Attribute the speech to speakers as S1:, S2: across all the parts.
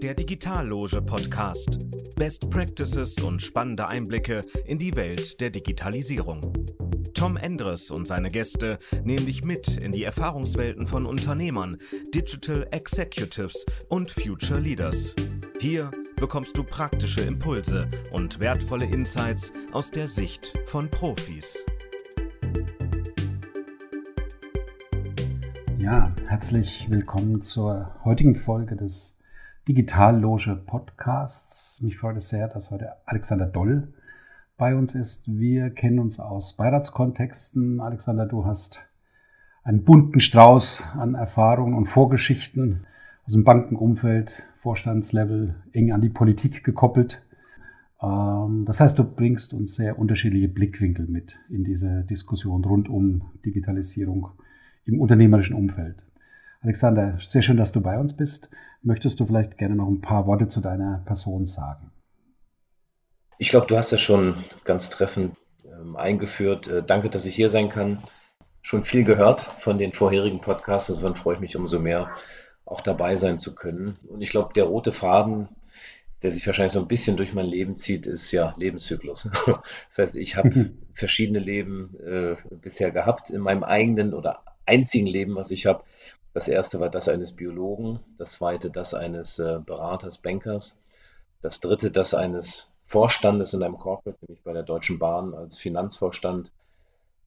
S1: Der Digitalloge Podcast. Best Practices und spannende Einblicke in die Welt der Digitalisierung. Tom Endres und seine Gäste nehmen dich mit in die Erfahrungswelten von Unternehmern, Digital Executives und Future Leaders. Hier bekommst du praktische Impulse und wertvolle Insights aus der Sicht von Profis.
S2: Ja, herzlich willkommen zur heutigen Folge des Digitalloge Podcasts. Mich freut es sehr, dass heute Alexander Doll bei uns ist. Wir kennen uns aus Beiratskontexten. Alexander, du hast einen bunten Strauß an Erfahrungen und Vorgeschichten aus dem Bankenumfeld, Vorstandslevel, eng an die Politik gekoppelt. Ähm, das heißt, du bringst uns sehr unterschiedliche Blickwinkel mit in diese Diskussion rund um Digitalisierung im unternehmerischen Umfeld. Alexander, sehr schön, dass du bei uns bist. Möchtest du vielleicht gerne noch ein paar Worte zu deiner Person sagen?
S3: Ich glaube, du hast das schon ganz treffend ähm, eingeführt. Äh, danke, dass ich hier sein kann. Schon viel gehört von den vorherigen Podcasts, insofern freue ich mich umso mehr, auch dabei sein zu können. Und ich glaube, der rote Faden, der sich wahrscheinlich so ein bisschen durch mein Leben zieht, ist ja Lebenszyklus. Das heißt, ich habe verschiedene Leben äh, bisher gehabt in meinem eigenen oder einzigen Leben, was ich habe. Das erste war das eines Biologen, das zweite das eines äh, Beraters, Bankers, das dritte das eines Vorstandes in einem Corporate, nämlich bei der Deutschen Bahn als Finanzvorstand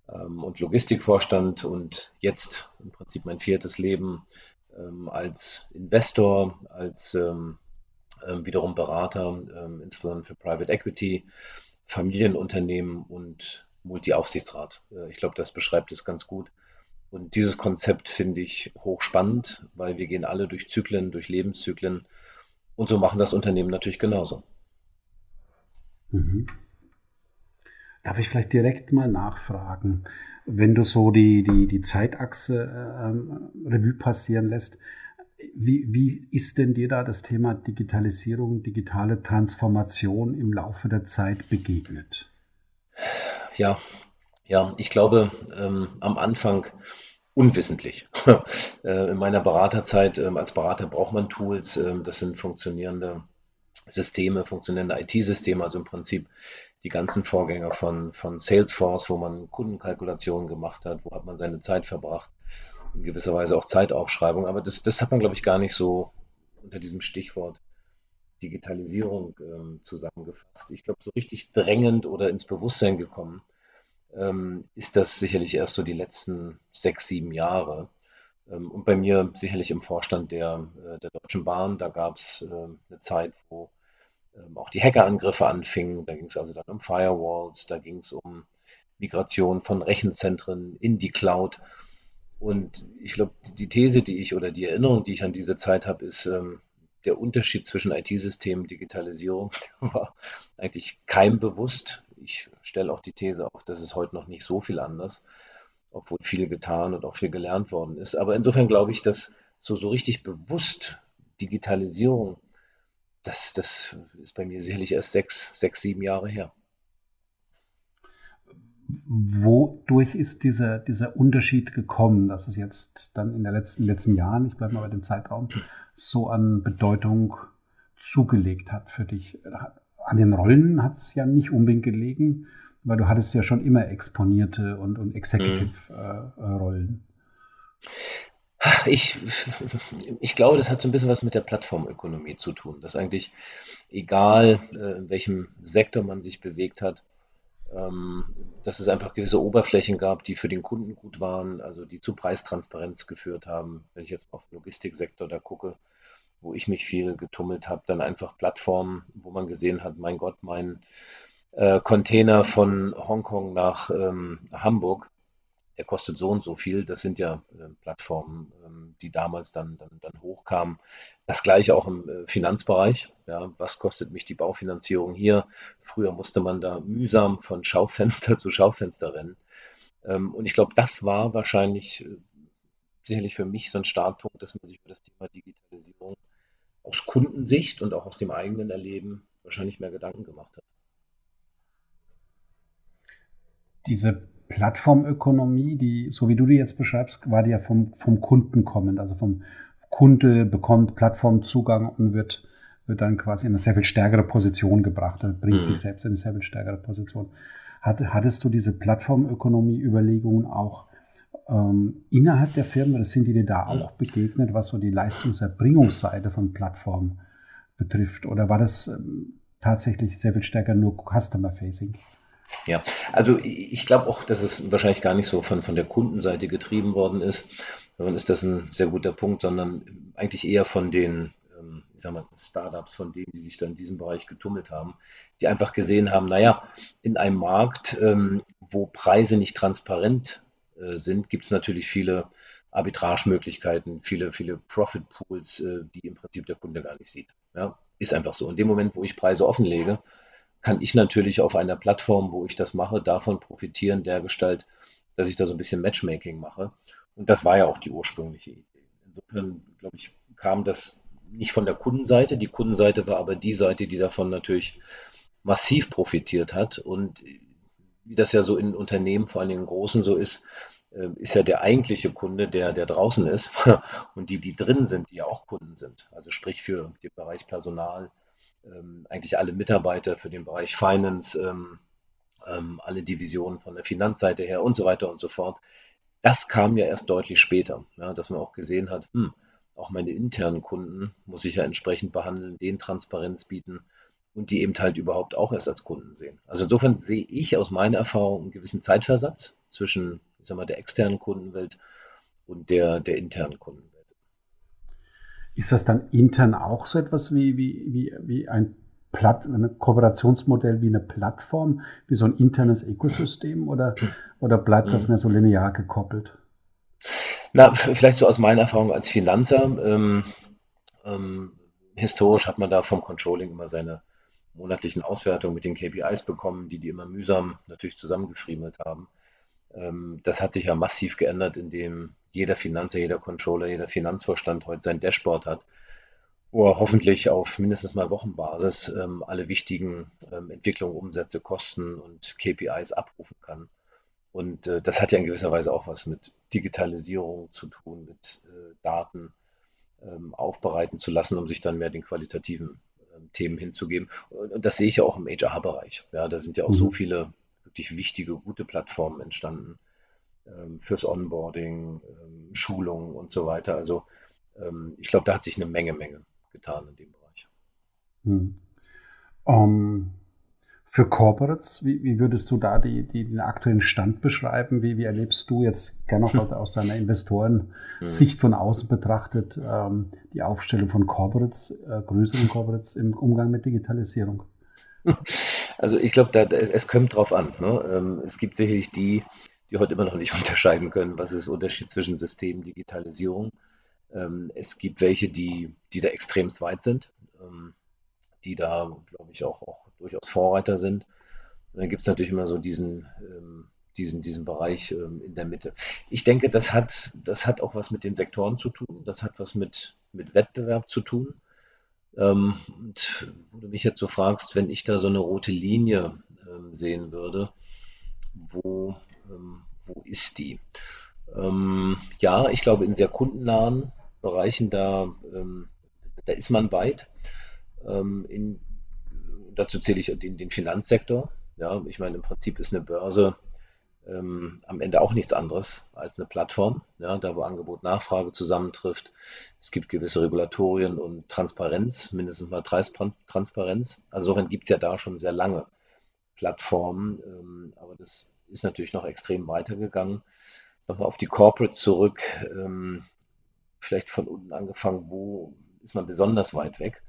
S3: ähm, und Logistikvorstand und jetzt im Prinzip mein viertes Leben ähm, als Investor, als ähm, wiederum Berater, insbesondere für Private Equity, Familienunternehmen und Multi-Aufsichtsrat. Äh, ich glaube, das beschreibt es ganz gut. Und dieses Konzept finde ich hochspannend, weil wir gehen alle durch Zyklen, durch Lebenszyklen und so machen das Unternehmen natürlich genauso.
S2: Mhm. Darf ich vielleicht direkt mal nachfragen, wenn du so die, die, die Zeitachse ähm, Revue passieren lässt, wie, wie ist denn dir da das Thema Digitalisierung, digitale Transformation im Laufe der Zeit begegnet?
S3: Ja, ja, ich glaube, ähm, am Anfang unwissentlich. Äh, in meiner Beraterzeit ähm, als Berater braucht man Tools, ähm, das sind funktionierende Systeme, funktionierende IT-Systeme, also im Prinzip die ganzen Vorgänger von, von Salesforce, wo man Kundenkalkulationen gemacht hat, wo hat man seine Zeit verbracht, in gewisser Weise auch Zeitaufschreibung, aber das, das hat man, glaube ich, gar nicht so unter diesem Stichwort Digitalisierung ähm, zusammengefasst. Ich glaube, so richtig drängend oder ins Bewusstsein gekommen ähm, ist das sicherlich erst so die letzten sechs, sieben Jahre. Ähm, und bei mir sicherlich im Vorstand der, äh, der Deutschen Bahn, da gab es äh, eine Zeit, wo ähm, auch die Hackerangriffe anfingen. Da ging es also dann um Firewalls, da ging es um Migration von Rechenzentren in die Cloud. Und ich glaube, die These, die ich oder die Erinnerung, die ich an diese Zeit habe, ist, ähm, der Unterschied zwischen IT-Systemen und Digitalisierung war eigentlich keinem bewusst ich stelle auch die These auf, dass es heute noch nicht so viel anders, obwohl viel getan und auch viel gelernt worden ist. Aber insofern glaube ich, dass so, so richtig bewusst Digitalisierung, das, das ist bei mir sicherlich erst sechs, sechs, sieben Jahre her.
S2: Wodurch ist dieser, dieser Unterschied gekommen, dass es jetzt dann in den letzten, letzten Jahren, ich bleibe mal bei dem Zeitraum, so an Bedeutung zugelegt hat für dich? An den Rollen hat es ja nicht unbedingt gelegen, weil du hattest ja schon immer exponierte und, und Executive-Rollen.
S3: Äh, äh ich, ich glaube, das hat so ein bisschen was mit der Plattformökonomie zu tun, dass eigentlich egal, äh, in welchem Sektor man sich bewegt hat, ähm, dass es einfach gewisse Oberflächen gab, die für den Kunden gut waren, also die zu Preistransparenz geführt haben. Wenn ich jetzt auf den Logistiksektor da gucke, wo ich mich viel getummelt habe, dann einfach Plattformen, wo man gesehen hat, mein Gott, mein äh, Container von Hongkong nach ähm, Hamburg, der kostet so und so viel. Das sind ja äh, Plattformen, ähm, die damals dann, dann, dann hochkamen. Das gleiche auch im äh, Finanzbereich. Ja, was kostet mich die Baufinanzierung hier? Früher musste man da mühsam von Schaufenster zu Schaufenster rennen. Ähm, und ich glaube, das war wahrscheinlich äh, sicherlich für mich so ein Startpunkt, dass man sich über das Thema Digitalisierung aus Kundensicht und auch aus dem eigenen Erleben wahrscheinlich mehr Gedanken gemacht hat.
S2: Diese Plattformökonomie, die, so wie du die jetzt beschreibst, war die ja vom, vom Kunden kommend. Also vom Kunde bekommt Plattformzugang und wird wird dann quasi in eine sehr viel stärkere Position gebracht und bringt mhm. sich selbst in eine sehr viel stärkere Position. Hat, hattest du diese Plattformökonomie-Überlegungen auch ähm, innerhalb der Firmen, oder sind die dir da auch begegnet, was so die Leistungserbringungsseite von Plattformen betrifft? Oder war das ähm, tatsächlich sehr viel stärker nur Customer-Facing?
S3: Ja, also ich glaube auch, dass es wahrscheinlich gar nicht so von, von der Kundenseite getrieben worden ist. Dann ist das ein sehr guter Punkt, sondern eigentlich eher von den ähm, ich sag mal, Startups, von denen, die sich dann in diesem Bereich getummelt haben, die einfach gesehen haben, naja, in einem Markt, ähm, wo Preise nicht transparent sind, gibt es natürlich viele Arbitragemöglichkeiten, viele, viele Profit Pools, äh, die im Prinzip der Kunde gar nicht sieht. Ja, ist einfach so. In dem Moment, wo ich Preise offenlege, kann ich natürlich auf einer Plattform, wo ich das mache, davon profitieren, der Gestalt, dass ich da so ein bisschen Matchmaking mache. Und das war ja auch die ursprüngliche Idee. Insofern, glaube ich, kam das nicht von der Kundenseite. Die Kundenseite war aber die Seite, die davon natürlich massiv profitiert hat. Und wie das ja so in Unternehmen, vor allem in großen so ist, äh, ist ja der eigentliche Kunde, der, der draußen ist und die, die drin sind, die ja auch Kunden sind. Also sprich für den Bereich Personal, ähm, eigentlich alle Mitarbeiter, für den Bereich Finance, ähm, ähm, alle Divisionen von der Finanzseite her und so weiter und so fort. Das kam ja erst deutlich später, ja, dass man auch gesehen hat, hm, auch meine internen Kunden muss ich ja entsprechend behandeln, denen Transparenz bieten und die eben halt überhaupt auch erst als Kunden sehen. Also insofern sehe ich aus meiner Erfahrung einen gewissen Zeitversatz zwischen ich sag mal, der externen Kundenwelt und der, der internen Kundenwelt.
S2: Ist das dann intern auch so etwas wie, wie, wie, wie ein Platt, ein Kooperationsmodell wie eine Plattform, wie so ein internes Ökosystem oder, oder bleibt das mhm. mehr so linear gekoppelt?
S3: Na, vielleicht so aus meiner Erfahrung als Finanzer. Ähm, ähm, historisch hat man da vom Controlling immer seine monatlichen Auswertungen mit den KPIs bekommen, die die immer mühsam natürlich zusammengefriemelt haben. Ähm, das hat sich ja massiv geändert, indem jeder Finanzer, jeder Controller, jeder Finanzvorstand heute sein Dashboard hat, wo er hoffentlich auf mindestens mal Wochenbasis ähm, alle wichtigen ähm, Entwicklungen, Umsätze, Kosten und KPIs abrufen kann. Und äh, das hat ja in gewisser Weise auch was mit Digitalisierung zu tun, mit äh, Daten ähm, aufbereiten zu lassen, um sich dann mehr den qualitativen ähm, Themen hinzugeben. Und, und, das sehe ich ja auch im HR-Bereich. Ja, da sind ja auch mhm. so viele wirklich wichtige, gute Plattformen entstanden ähm, fürs Onboarding, ähm, Schulungen und so weiter. Also ähm, ich glaube, da hat sich eine Menge, Menge getan in dem Bereich.
S2: Hm. Um, für Corporates, wie, wie, würdest du da die, die, den aktuellen Stand beschreiben? Wie, wie erlebst du jetzt gerne noch hm. aus deiner Investoren-Sicht hm. von außen betrachtet ähm, die Aufstellung von Corporates, äh, größeren Corporates im Umgang mit Digitalisierung?
S3: Also ich glaube, es, es, kommt drauf an. Ne? Ähm, es gibt sicherlich die, die heute immer noch nicht unterscheiden können, was ist der Unterschied zwischen System und Digitalisierung. Ähm, es gibt welche, die, die da extrem weit sind, ähm, die da, glaube ich, auch, auch durchaus Vorreiter sind. Und dann gibt es natürlich immer so diesen, diesen, diesen Bereich in der Mitte. Ich denke, das hat, das hat auch was mit den Sektoren zu tun, das hat was mit, mit Wettbewerb zu tun. Ähm, und wo du mich jetzt so fragst, wenn ich da so eine rote Linie ähm, sehen würde, wo, ähm, wo ist die? Ähm, ja, ich glaube, in sehr kundennahen Bereichen, da, ähm, da ist man weit. Ähm, in, dazu zähle ich den, den Finanzsektor. Ja, ich meine, im Prinzip ist eine Börse ähm, am Ende auch nichts anderes als eine Plattform, ja, da wo Angebot Nachfrage zusammentrifft. Es gibt gewisse Regulatorien und Transparenz, mindestens mal Transparenz. Also insofern gibt es ja da schon sehr lange Plattformen, ähm, aber das ist natürlich noch extrem weitergegangen. Nochmal auf die Corporate zurück, ähm, vielleicht von unten angefangen, wo ist man besonders weit weg?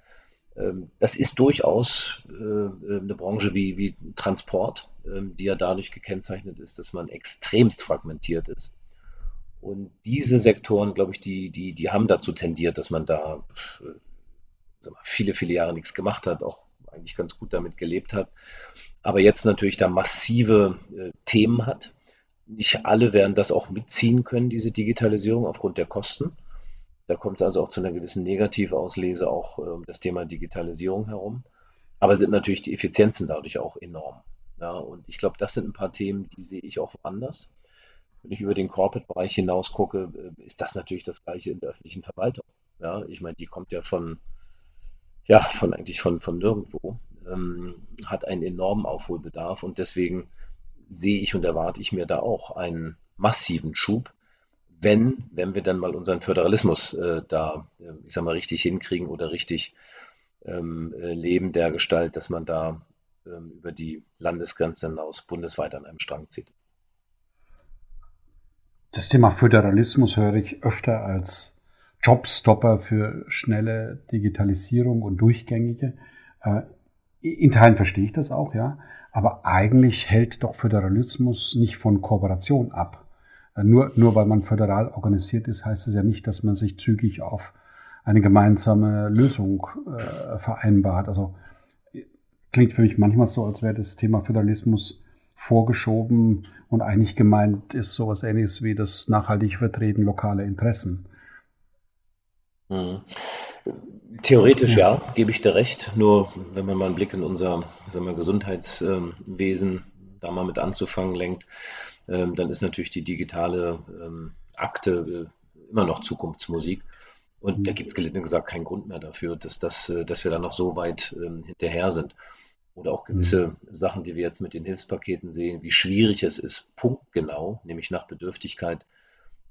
S3: Ähm, das ist durchaus äh, äh, eine Branche wie, wie Transport, ähm, die ja dadurch gekennzeichnet ist, dass man extremst fragmentiert ist. Und diese Sektoren, glaube ich, die, die, die haben dazu tendiert, dass man da äh, viele, viele Jahre nichts gemacht hat, auch eigentlich ganz gut damit gelebt hat. Aber jetzt natürlich da massive Themen hat. Nicht alle werden das auch mitziehen können, diese Digitalisierung, aufgrund der Kosten. Da kommt es also auch zu einer gewissen Negativauslese, auch um ähm, das Thema Digitalisierung herum. Aber sind natürlich die Effizienzen dadurch auch enorm. Ja, und ich glaube, das sind ein paar Themen, die sehe ich auch anders. Wenn ich über den Corporate-Bereich hinaus gucke, äh, ist das natürlich das Gleiche in der öffentlichen Verwaltung. Ja, ich meine, die kommt ja von ja, von eigentlich von, von nirgendwo, ähm, hat einen enormen Aufholbedarf und deswegen sehe ich und erwarte ich mir da auch einen massiven Schub, wenn, wenn wir dann mal unseren Föderalismus äh, da, äh, ich sag mal, richtig hinkriegen oder richtig ähm, äh, leben der Gestalt, dass man da ähm, über die Landesgrenzen hinaus bundesweit an einem Strang zieht.
S2: Das Thema Föderalismus höre ich öfter als Jobstopper für schnelle Digitalisierung und durchgängige. Äh, in Teilen verstehe ich das auch, ja. Aber eigentlich hält doch Föderalismus nicht von Kooperation ab. Äh, nur, nur weil man föderal organisiert ist, heißt es ja nicht, dass man sich zügig auf eine gemeinsame Lösung äh, vereinbart. Also klingt für mich manchmal so, als wäre das Thema Föderalismus vorgeschoben und eigentlich gemeint ist sowas ähnliches wie das nachhaltige Vertreten lokaler Interessen.
S3: Mhm. Theoretisch ja. ja, gebe ich dir recht. Nur wenn man mal einen Blick in unser sagen wir, Gesundheitswesen da mal mit anzufangen lenkt, ähm, dann ist natürlich die digitale ähm, Akte äh, immer noch Zukunftsmusik. Und da mhm. gibt es gelinde gesagt keinen Grund mehr dafür, dass, das, äh, dass wir da noch so weit ähm, hinterher sind. Oder auch gewisse mhm. Sachen, die wir jetzt mit den Hilfspaketen sehen, wie schwierig es ist, punktgenau, nämlich nach Bedürftigkeit,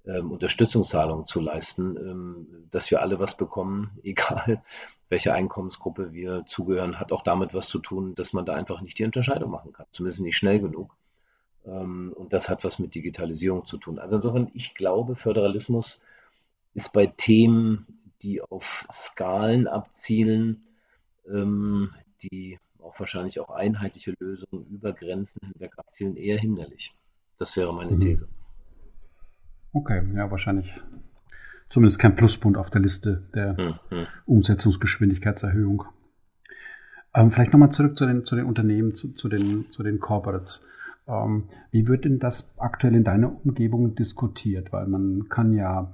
S3: ähm, Unterstützungszahlungen zu leisten, ähm, dass wir alle was bekommen, egal welche Einkommensgruppe wir zugehören, hat auch damit was zu tun, dass man da einfach nicht die Unterscheidung machen kann, zumindest nicht schnell genug. Ähm, und das hat was mit Digitalisierung zu tun. Also insofern, ich glaube, Föderalismus ist bei Themen, die auf Skalen abzielen, ähm, die auch wahrscheinlich auch einheitliche Lösungen über Grenzen hinweg abzielen, eher hinderlich. Das wäre meine mhm. These.
S2: Okay, ja, wahrscheinlich zumindest kein Pluspunkt auf der Liste der mhm. Umsetzungsgeschwindigkeitserhöhung. Ähm, vielleicht nochmal zurück zu den, zu den Unternehmen, zu, zu, den, zu den Corporates. Ähm, wie wird denn das aktuell in deiner Umgebung diskutiert? Weil man kann ja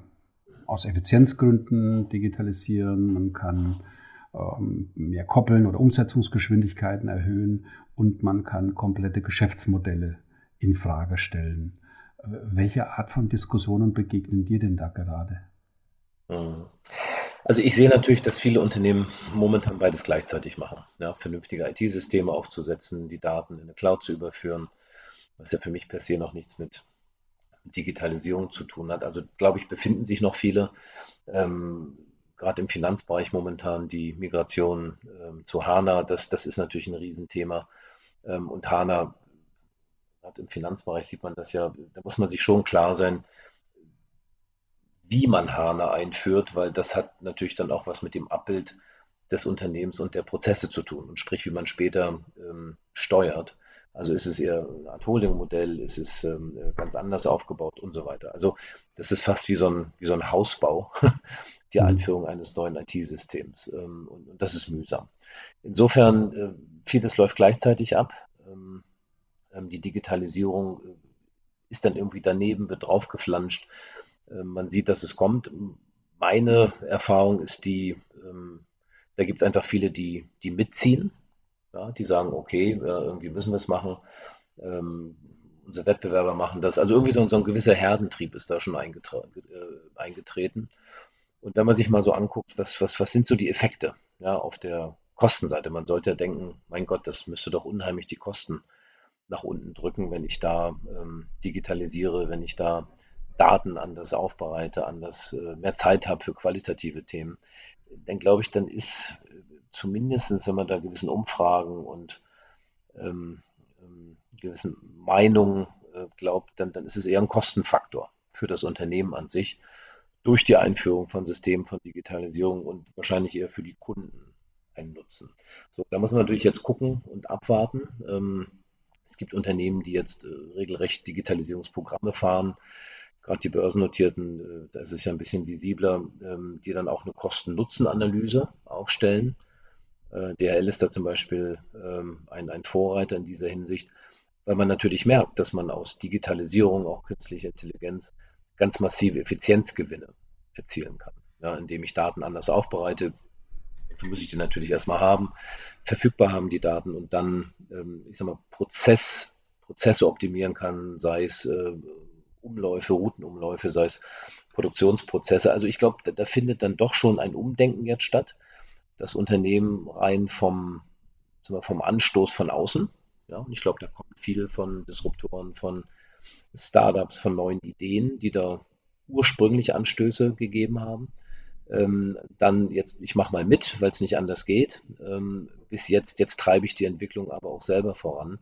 S2: aus Effizienzgründen digitalisieren, man kann ähm, mehr koppeln oder Umsetzungsgeschwindigkeiten erhöhen und man kann komplette Geschäftsmodelle in Frage stellen. Welche Art von Diskussionen begegnen dir denn da gerade?
S3: Mhm. Also ich sehe natürlich, dass viele Unternehmen momentan beides gleichzeitig machen. Ja, vernünftige IT-Systeme aufzusetzen, die Daten in eine Cloud zu überführen, was ja für mich per se noch nichts mit Digitalisierung zu tun hat. Also glaube ich, befinden sich noch viele, ähm, gerade im Finanzbereich momentan, die Migration ähm, zu HANA. Das, das ist natürlich ein Riesenthema. Ähm, und HANA gerade im Finanzbereich sieht man das ja, da muss man sich schon klar sein, wie man HANA einführt, weil das hat natürlich dann auch was mit dem Abbild des Unternehmens und der Prozesse zu tun und sprich, wie man später ähm, steuert. Also ist es eher eine Art Holding-Modell, ist es ähm, ganz anders aufgebaut und so weiter. Also das ist fast wie so ein, wie so ein Hausbau, die mhm. Einführung eines neuen IT-Systems. Ähm, und, und, das ist mühsam. Insofern, äh, vieles läuft gleichzeitig ab. Ähm, ähm, die Digitalisierung äh, ist dann irgendwie daneben, wird draufgeflanscht. Ähm, man sieht, dass es kommt. Meine Erfahrung ist die, ähm, da gibt es einfach viele, die, die mitziehen, ja, die sagen, okay, irgendwie müssen wir es machen. unsere Wettbewerber machen das. Also irgendwie so, so ein gewisser Herdentrieb ist da schon äh, eingetreten. Und wenn man sich mal so anguckt, was, was, was sind so die Effekte ja, auf der Kostenseite? Man sollte ja denken, mein Gott, das müsste doch unheimlich die Kosten nach unten drücken, wenn ich da ähm, digitalisiere, wenn ich da Daten anders aufbereite, anders äh, mehr Zeit habe für qualitative Themen, dann glaube ich, dann ist zumindest, wenn man da gewissen Umfragen und ähm, ähm, gewissen Meinungen äh, glaubt, dann, dann ist es eher ein Kostenfaktor für das Unternehmen an sich durch die Einführung von Systemen von Digitalisierung und wahrscheinlich eher für die Kunden ein Nutzen. So, da muss man natürlich jetzt gucken und abwarten. Ähm, es gibt Unternehmen, die jetzt äh, regelrecht Digitalisierungsprogramme fahren, gerade die börsennotierten, äh, da ist es ja ein bisschen visibler, ähm, die dann auch eine Kosten-Nutzen-Analyse aufstellen. Äh, DHL ist da zum Beispiel ähm, ein, ein Vorreiter in dieser Hinsicht, weil man natürlich merkt, dass man aus Digitalisierung, auch künstlicher Intelligenz, ganz massive Effizienzgewinne erzielen kann. Ja, indem ich Daten anders aufbereite, Dafür muss ich die natürlich erstmal haben, verfügbar haben die Daten und dann, ähm, ich sag mal, Prozess, Prozesse optimieren kann, sei es äh, Umläufe, Routenumläufe, sei es Produktionsprozesse. Also ich glaube, da, da, findet dann doch schon ein Umdenken jetzt statt. Das Unternehmen rein vom, wir, vom Anstoß von außen. Ja, und ich glaube, da kommt viel von Disruptoren, von Startups, von neuen Ideen, die da ursprünglich Anstöße gegeben haben. Ähm, dann jetzt, ich mache mal mit, weil es nicht anders geht. Ähm, bis jetzt, jetzt treibe ich die Entwicklung aber auch selber voran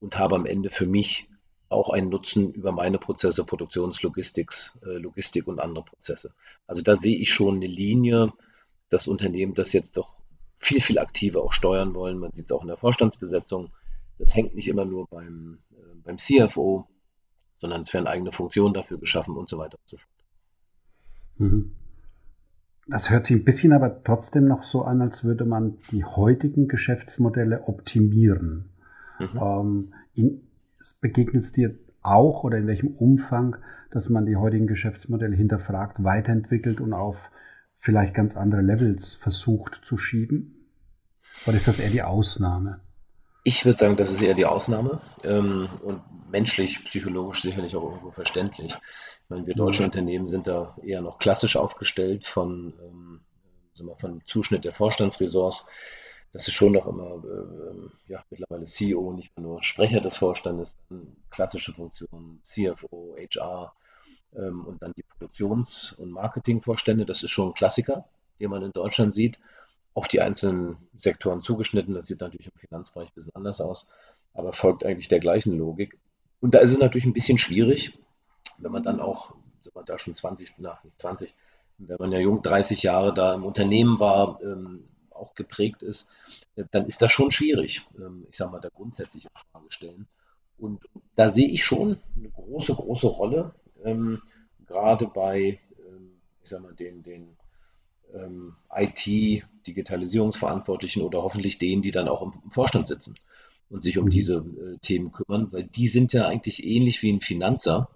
S3: und habe am Ende für mich auch einen Nutzen über meine Prozesse, Produktionslogistik, äh, Logistik und andere Prozesse. Also da sehe ich schon eine Linie, das Unternehmen das jetzt doch viel, viel aktiver auch steuern wollen. Man sieht es auch in der Vorstandsbesetzung. Das hängt nicht immer nur beim, äh, beim CFO, sondern es werden eigene Funktionen dafür geschaffen und so weiter und so fort.
S2: Mhm. Das hört sich ein bisschen aber trotzdem noch so an, als würde man die heutigen Geschäftsmodelle optimieren. Mhm. Ähm, in, begegnet es dir auch oder in welchem Umfang, dass man die heutigen Geschäftsmodelle hinterfragt, weiterentwickelt und auf vielleicht ganz andere Levels versucht zu schieben? Oder ist das eher die Ausnahme?
S3: Ich würde sagen, das ist eher die Ausnahme ähm, und menschlich, psychologisch sicherlich auch irgendwo verständlich. Ich meine, wir deutsche mhm. Unternehmen sind da eher noch klassisch aufgestellt von, ähm, sagen wir, von Zuschnitt der Vorstandsressorts. Das ist schon noch immer äh, ja, mittlerweile CEO, nicht nur Sprecher des Vorstandes, dann klassische Funktionen, CFO, HR ähm, und dann die Produktions- und Marketingvorstände. Das ist schon ein Klassiker, den man in Deutschland sieht auf die einzelnen Sektoren zugeschnitten. Das sieht natürlich im Finanzbereich ein bisschen anders aus, aber folgt eigentlich der gleichen Logik. Und da ist es natürlich ein bisschen schwierig, wenn man dann auch, sind wir da schon 20, nach nicht 20, wenn man ja jung 30 Jahre da im Unternehmen war, ähm, auch geprägt ist, äh, dann ist das schon schwierig, ähm, ich sage mal, da grundsätzlich Frage stellen. Und da sehe ich schon eine große, große Rolle, ähm, gerade bei, ähm, ich sage mal, den, den ähm, IT-Digitalisierungsverantwortlichen oder hoffentlich denen, die dann auch im, im Vorstand sitzen und sich um mhm. diese äh, Themen kümmern, weil die sind ja eigentlich ähnlich wie ein Finanzer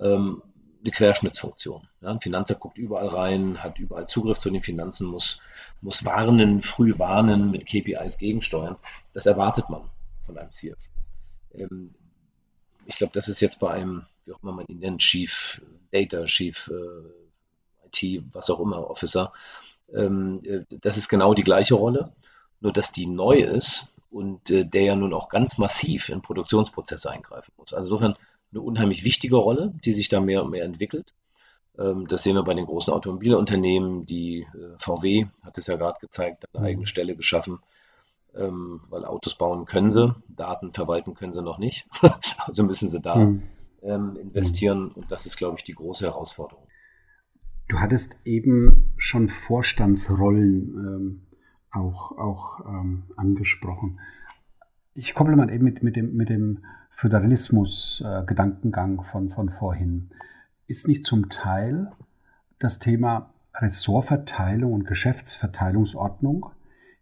S3: ähm, eine Querschnittsfunktion. Ja, ein Finanzer guckt überall rein, hat überall Zugriff zu den Finanzen, muss, muss warnen, früh warnen, mit KPIs gegensteuern. Das erwartet man von einem CFO. Ähm, ich glaube, das ist jetzt bei einem, wie auch immer man ihn nennt, Chief Data, Chief äh, IT, was auch immer, Officer. Ähm, äh, das ist genau die gleiche Rolle, nur dass die neu ist und äh, der ja nun auch ganz massiv in Produktionsprozesse eingreifen muss. Also insofern eine unheimlich wichtige Rolle, die sich da mehr und mehr entwickelt. Ähm, das sehen wir bei den großen Automobilunternehmen. Die VW hat es ja gerade gezeigt, eine mhm. eigene Stelle geschaffen, ähm, weil Autos bauen können sie, Daten verwalten können sie noch nicht. also müssen sie da mhm. Ähm, investieren und das ist, glaube ich, die große Herausforderung.
S2: Du hattest eben schon Vorstandsrollen ähm, auch, auch ähm, angesprochen. Ich kopple mal eben mit, mit dem, mit dem Föderalismus-Gedankengang äh, von, von vorhin. Ist nicht zum Teil das Thema Ressortverteilung und Geschäftsverteilungsordnung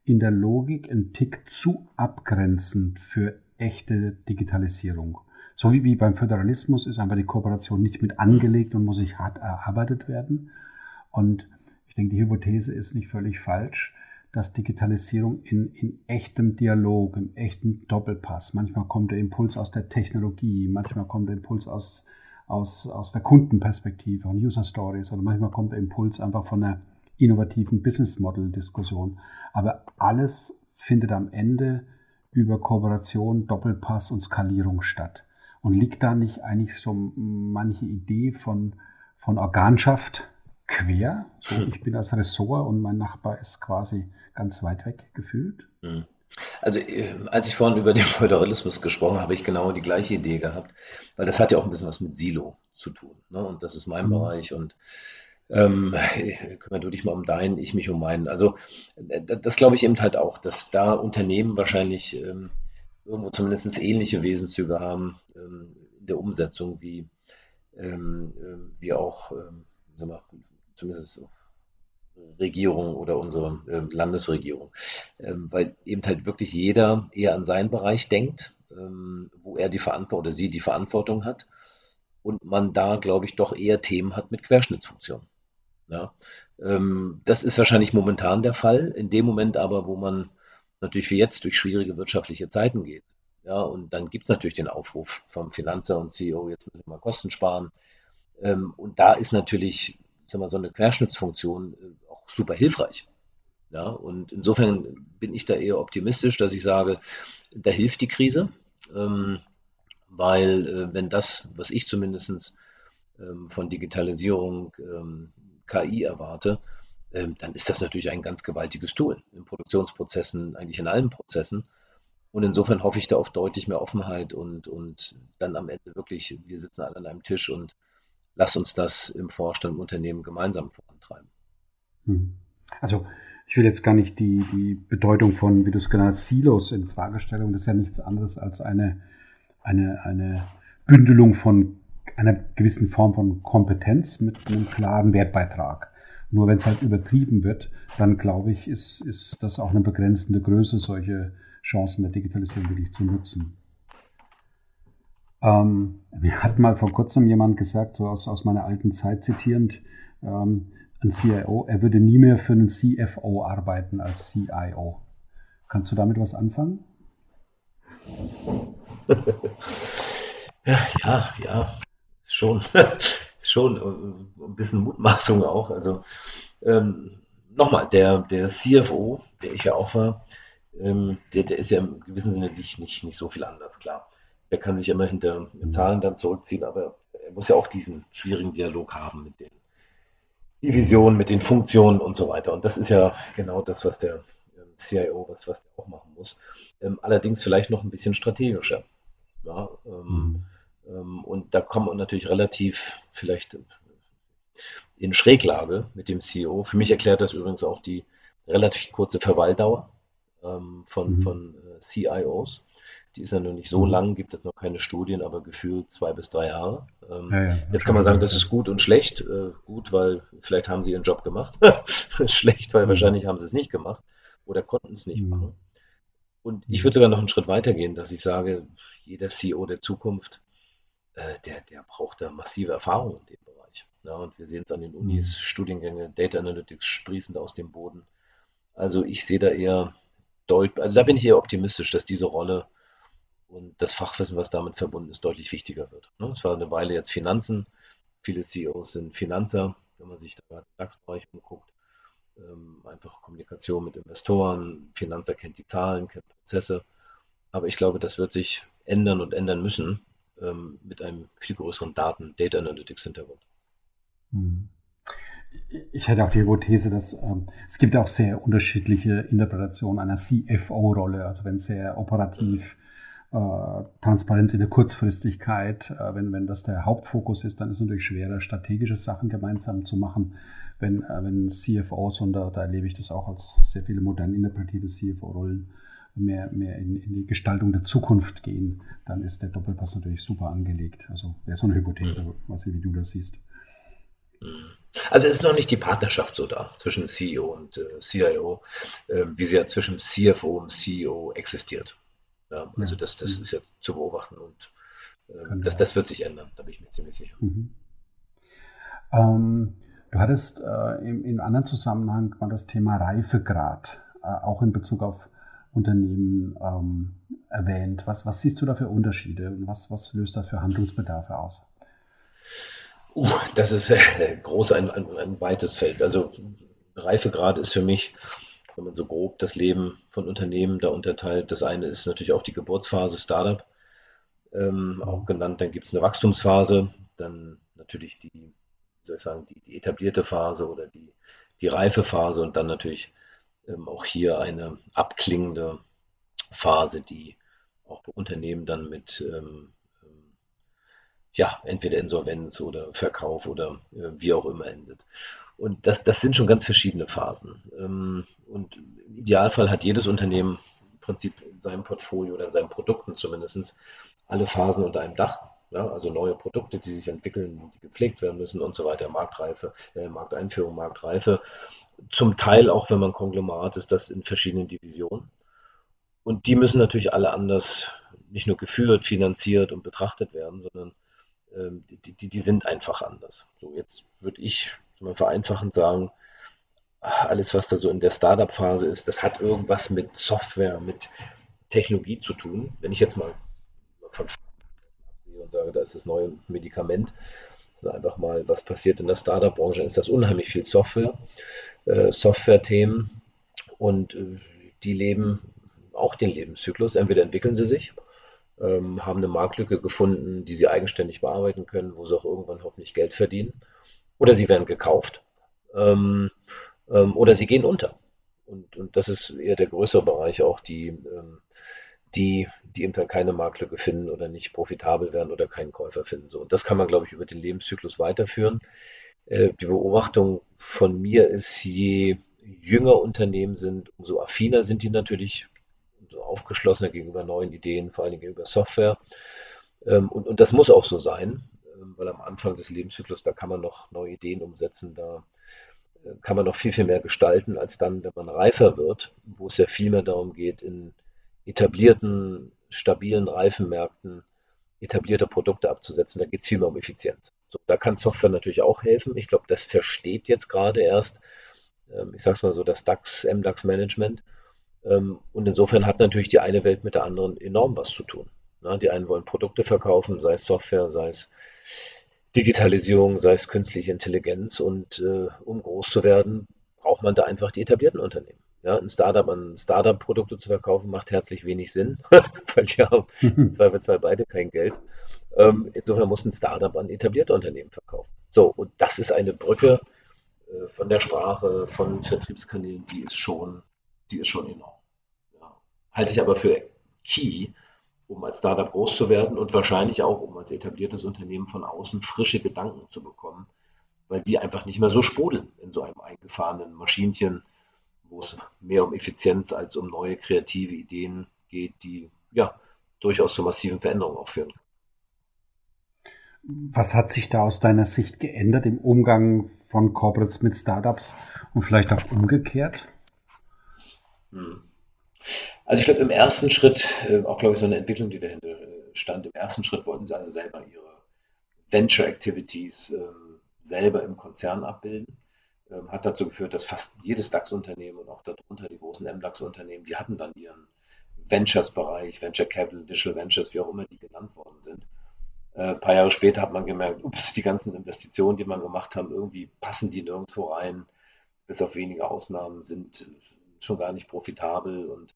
S2: in der Logik ein Tick zu abgrenzend für echte Digitalisierung? So wie, wie beim Föderalismus ist einfach die Kooperation nicht mit angelegt und muss sich hart erarbeitet werden. Und ich denke, die Hypothese ist nicht völlig falsch, dass Digitalisierung in, in echtem Dialog, im echten Doppelpass, manchmal kommt der Impuls aus der Technologie, manchmal kommt der Impuls aus, aus, aus der Kundenperspektive und User Stories oder manchmal kommt der Impuls einfach von einer innovativen Business Model Diskussion. Aber alles findet am Ende über Kooperation, Doppelpass und Skalierung statt. Und liegt da nicht eigentlich so manche Idee von, von Organschaft quer? So, ich bin das Ressort und mein Nachbar ist quasi ganz weit weg gefühlt? Hm.
S3: Also äh, als ich vorhin über den Föderalismus gesprochen habe, habe ich genau die gleiche Idee gehabt, weil das hat ja auch ein bisschen was mit Silo zu tun. Ne? Und das ist mein mhm. Bereich und ähm, kümmere du dich mal um deinen, ich mich um meinen. Also äh, das glaube ich eben halt auch, dass da Unternehmen wahrscheinlich ähm, irgendwo zumindest ähnliche Wesenszüge haben ähm, in der Umsetzung, wie, ähm, äh, wie auch, ähm, sag mal, zumindest Regierung oder unsere äh, Landesregierung, ähm, weil eben halt wirklich jeder eher an seinen Bereich denkt, ähm, wo er die Verantwortung oder sie die Verantwortung hat und man da, glaube ich, doch eher Themen hat mit Querschnittsfunktionen. Ja? Ähm, das ist wahrscheinlich momentan der Fall. In dem Moment aber, wo man natürlich wie jetzt durch schwierige wirtschaftliche Zeiten geht. Ja, und dann gibt es natürlich den Aufruf vom Finanzer und CEO, jetzt müssen wir mal Kosten sparen. Ähm, und da ist natürlich sag mal, so eine Querschnittsfunktion äh, auch super hilfreich. Ja, und insofern bin ich da eher optimistisch, dass ich sage, da hilft die Krise, ähm, weil äh, wenn das, was ich zumindest ähm, von Digitalisierung, ähm, KI erwarte, dann ist das natürlich ein ganz gewaltiges Tool in Produktionsprozessen, eigentlich in allen Prozessen. Und insofern hoffe ich da auf deutlich mehr Offenheit und, und dann am Ende wirklich, wir sitzen alle an einem Tisch und lass uns das im Vorstand, im Unternehmen gemeinsam vorantreiben.
S2: Hm. Also ich will jetzt gar nicht die, die Bedeutung von, wie du es genannt hast, Silos in Frage stellen. Das ist ja nichts anderes als eine, eine, eine Bündelung von einer gewissen Form von Kompetenz mit einem klaren Wertbeitrag. Nur wenn es halt übertrieben wird, dann glaube ich, ist, ist das auch eine begrenzende Größe, solche Chancen der Digitalisierung wirklich zu nutzen. Ähm, mir hat mal vor kurzem jemand gesagt, so aus, aus meiner alten Zeit zitierend, ähm, ein CIO, er würde nie mehr für einen CFO arbeiten als CIO. Kannst du damit was anfangen?
S3: ja, ja, schon. Schon äh, ein bisschen Mutmaßung auch. Also ähm, nochmal, der, der CFO, der ich ja auch war, ähm, der, der ist ja im gewissen Sinne nicht, nicht, nicht so viel anders, klar. Der kann sich immer hinter Zahlen dann zurückziehen, aber er muss ja auch diesen schwierigen Dialog haben mit den Divisionen, mit den Funktionen und so weiter. Und das ist ja genau das, was der ähm, CIO, was, was der auch machen muss. Ähm, allerdings vielleicht noch ein bisschen strategischer. Ja, ähm, mhm. Ähm, und da kommt man natürlich relativ vielleicht in Schräglage mit dem CEO. Für mich erklärt das übrigens auch die relativ kurze Verweildauer ähm, von, mhm. von äh, CIOs. Die ist ja noch nicht so mhm. lang, gibt es noch keine Studien, aber gefühlt zwei bis drei Jahre. Ähm, ja, ja. Jetzt kann man sagen, das ist gut und schlecht. Äh, gut, weil vielleicht haben sie ihren Job gemacht. schlecht, weil mhm. wahrscheinlich haben sie es nicht gemacht oder konnten es nicht mhm. machen. Und ich würde sogar noch einen Schritt weiter gehen, dass ich sage, jeder CEO der Zukunft äh, der, der braucht da massive Erfahrung in dem Bereich. Ja, und wir sehen es an den Unis. Studiengänge, Data Analytics sprießen aus dem Boden. Also ich sehe da eher deutlich, also da bin ich eher optimistisch, dass diese Rolle und das Fachwissen, was damit verbunden ist, deutlich wichtiger wird. Ne? Es war eine Weile jetzt Finanzen. Viele CEOs sind Finanzer, wenn man sich da im DAX-Bereich umguckt. Ähm, einfach Kommunikation mit Investoren, Finanzer kennt die Zahlen, kennt Prozesse. Aber ich glaube, das wird sich ändern und ändern müssen ähm, mit einem viel größeren Daten, Data Analytics Hintergrund.
S2: Hm. Ich hätte auch die Hypothese, dass ähm, es gibt auch sehr unterschiedliche Interpretationen einer CFO-Rolle, also wenn sehr operativ äh, Transparenz in der Kurzfristigkeit, äh, wenn, wenn das der Hauptfokus ist, dann ist es natürlich schwerer, strategische Sachen gemeinsam zu machen. Wenn, äh, wenn CFOs, und da, da erlebe ich das auch als sehr viele modern interpretierte CFO-Rollen, mehr, mehr in, in, die Gestaltung der Zukunft gehen, dann ist der Doppelpass natürlich super angelegt. Also wäre so eine Hypothese, mhm. was wie du das siehst.
S3: Mhm. Also es ist noch nicht die Partnerschaft so da zwischen CEO und äh, CIO, äh, wie sie ja zwischen CFO und CEO existiert. Ja, also ja. das, das mhm. ist jetzt zu beobachten und äh, das, das wird sich ändern, da bin ich mir ziemlich sicher. Mhm.
S2: Ähm, du hattest äh, in, in anderen Zusammenhang mal das Thema Reifegrad, äh, auch in Bezug auf Unternehmen ähm, erwähnt. Was, was siehst du da für Unterschiede und was, was löst das für Handlungsbedarfe aus?
S3: Uh, das ist äh, groß, ein, ein, ein, weites Feld. Also Reifegrad ist für mich, wenn man so grob das Leben von Unternehmen da unterteilt, das eine ist natürlich auch die Geburtsphase Startup, ähm, auch genannt. Dann gibt es eine Wachstumsphase, dann natürlich die, soll ich sagen, die, die etablierte Phase oder die, die reife Phase und dann natürlich ähm, auch hier eine abklingende Phase, die auch bei Unternehmen dann mit ähm, ähm, ja, entweder Insolvenz oder Verkauf oder äh, wie auch immer endet. Und das, das sind schon ganz verschiedene Phasen. Ähm, und im Idealfall hat jedes Unternehmen im Prinzip in seinem Portfolio oder in seinen Produkten zumindest alle Phasen unter einem Dach. Ja, also neue Produkte, die sich entwickeln, die gepflegt werden müssen und so weiter, Marktreife, äh, Markteinführung, Marktreife zum Teil auch, wenn man Konglomerat ist, das in verschiedenen Divisionen. Und die müssen natürlich alle anders nicht nur geführt, finanziert und betrachtet werden, sondern ähm, die, die, die sind einfach anders. So, jetzt würde ich mal vereinfachend sagen, alles, was da so in der Startup-Phase ist, das hat irgendwas mit Software, mit Technologie zu tun. Wenn ich jetzt mal von absehe und sage, da ist das neue Medikament, einfach mal, was passiert in der Startup-Branche, ist das unheimlich viel Software. Äh, Software-Themen. und äh, die leben auch den Lebenszyklus. Entweder entwickeln sie sich, ähm, haben eine Marktlücke gefunden, die sie eigenständig bearbeiten können, wo sie auch irgendwann hoffentlich Geld verdienen, oder sie werden gekauft ähm, ähm, oder sie gehen unter. Und, und das ist eher der größere Bereich, auch die, ähm, die, die eben dann keine Marktlücke finden oder nicht profitabel werden oder keinen Käufer finden. So, und das kann man, glaube ich, über den Lebenszyklus weiterführen. Äh, die Beobachtung von mir ist, je jünger Unternehmen sind, umso affiner sind die natürlich, umso aufgeschlossener gegenüber neuen Ideen, vor allem gegenüber Software. Ähm, und, und das muss auch so sein, ähm, weil am Anfang des Lebenszyklus, da kann man noch neue Ideen umsetzen, da äh, kann man noch viel, viel mehr gestalten, als dann, wenn man reifer wird, wo es ja viel mehr darum geht, in etablierten, stabilen Reifenmärkten etablierte Produkte abzusetzen. Da geht es viel mehr um Effizienz. So, da kann Software natürlich auch helfen. Ich glaube, das versteht jetzt gerade erst, ähm, ich sage es mal so, das DAX, MDAX-Management. Ähm, und insofern hat natürlich die eine Welt mit der anderen enorm was zu tun. Na, die einen wollen Produkte verkaufen, sei es Software, sei es Digitalisierung, sei es künstliche Intelligenz. Und äh, um groß zu werden, braucht man da einfach die etablierten Unternehmen. Ja, ein Startup an Startup-Produkte zu verkaufen, macht herzlich wenig Sinn, weil die haben im Zweifelsfall beide kein Geld. Ähm, insofern muss ein Startup an etablierte Unternehmen verkaufen. So, und das ist eine Brücke äh, von der Sprache, von Vertriebskanälen, die ist schon, die ist schon enorm. Ja. Halte ich aber für key, um als Startup groß zu werden und wahrscheinlich auch, um als etabliertes Unternehmen von außen frische Gedanken zu bekommen, weil die einfach nicht mehr so sprudeln in so einem eingefahrenen Maschinchen, wo es mehr um Effizienz als um neue kreative Ideen geht, die ja durchaus zu massiven Veränderungen auch führen können.
S2: Was hat sich da aus deiner Sicht geändert im Umgang von Corporates mit Startups und vielleicht auch umgekehrt?
S3: Hm. Also ich glaube, im ersten Schritt, äh, auch glaube ich, so eine Entwicklung, die dahinter äh, stand, im ersten Schritt wollten sie also selber ihre Venture Activities ähm, selber im Konzern abbilden. Ähm, hat dazu geführt, dass fast jedes DAX-Unternehmen und auch darunter die großen MDAX-Unternehmen, die hatten dann ihren Ventures-Bereich, Venture Capital, Digital Ventures, wie auch immer die genannt worden sind. Äh, ein paar Jahre später hat man gemerkt, ups, die ganzen Investitionen, die man gemacht haben, irgendwie passen die nirgendwo rein. Bis auf wenige Ausnahmen sind schon gar nicht profitabel und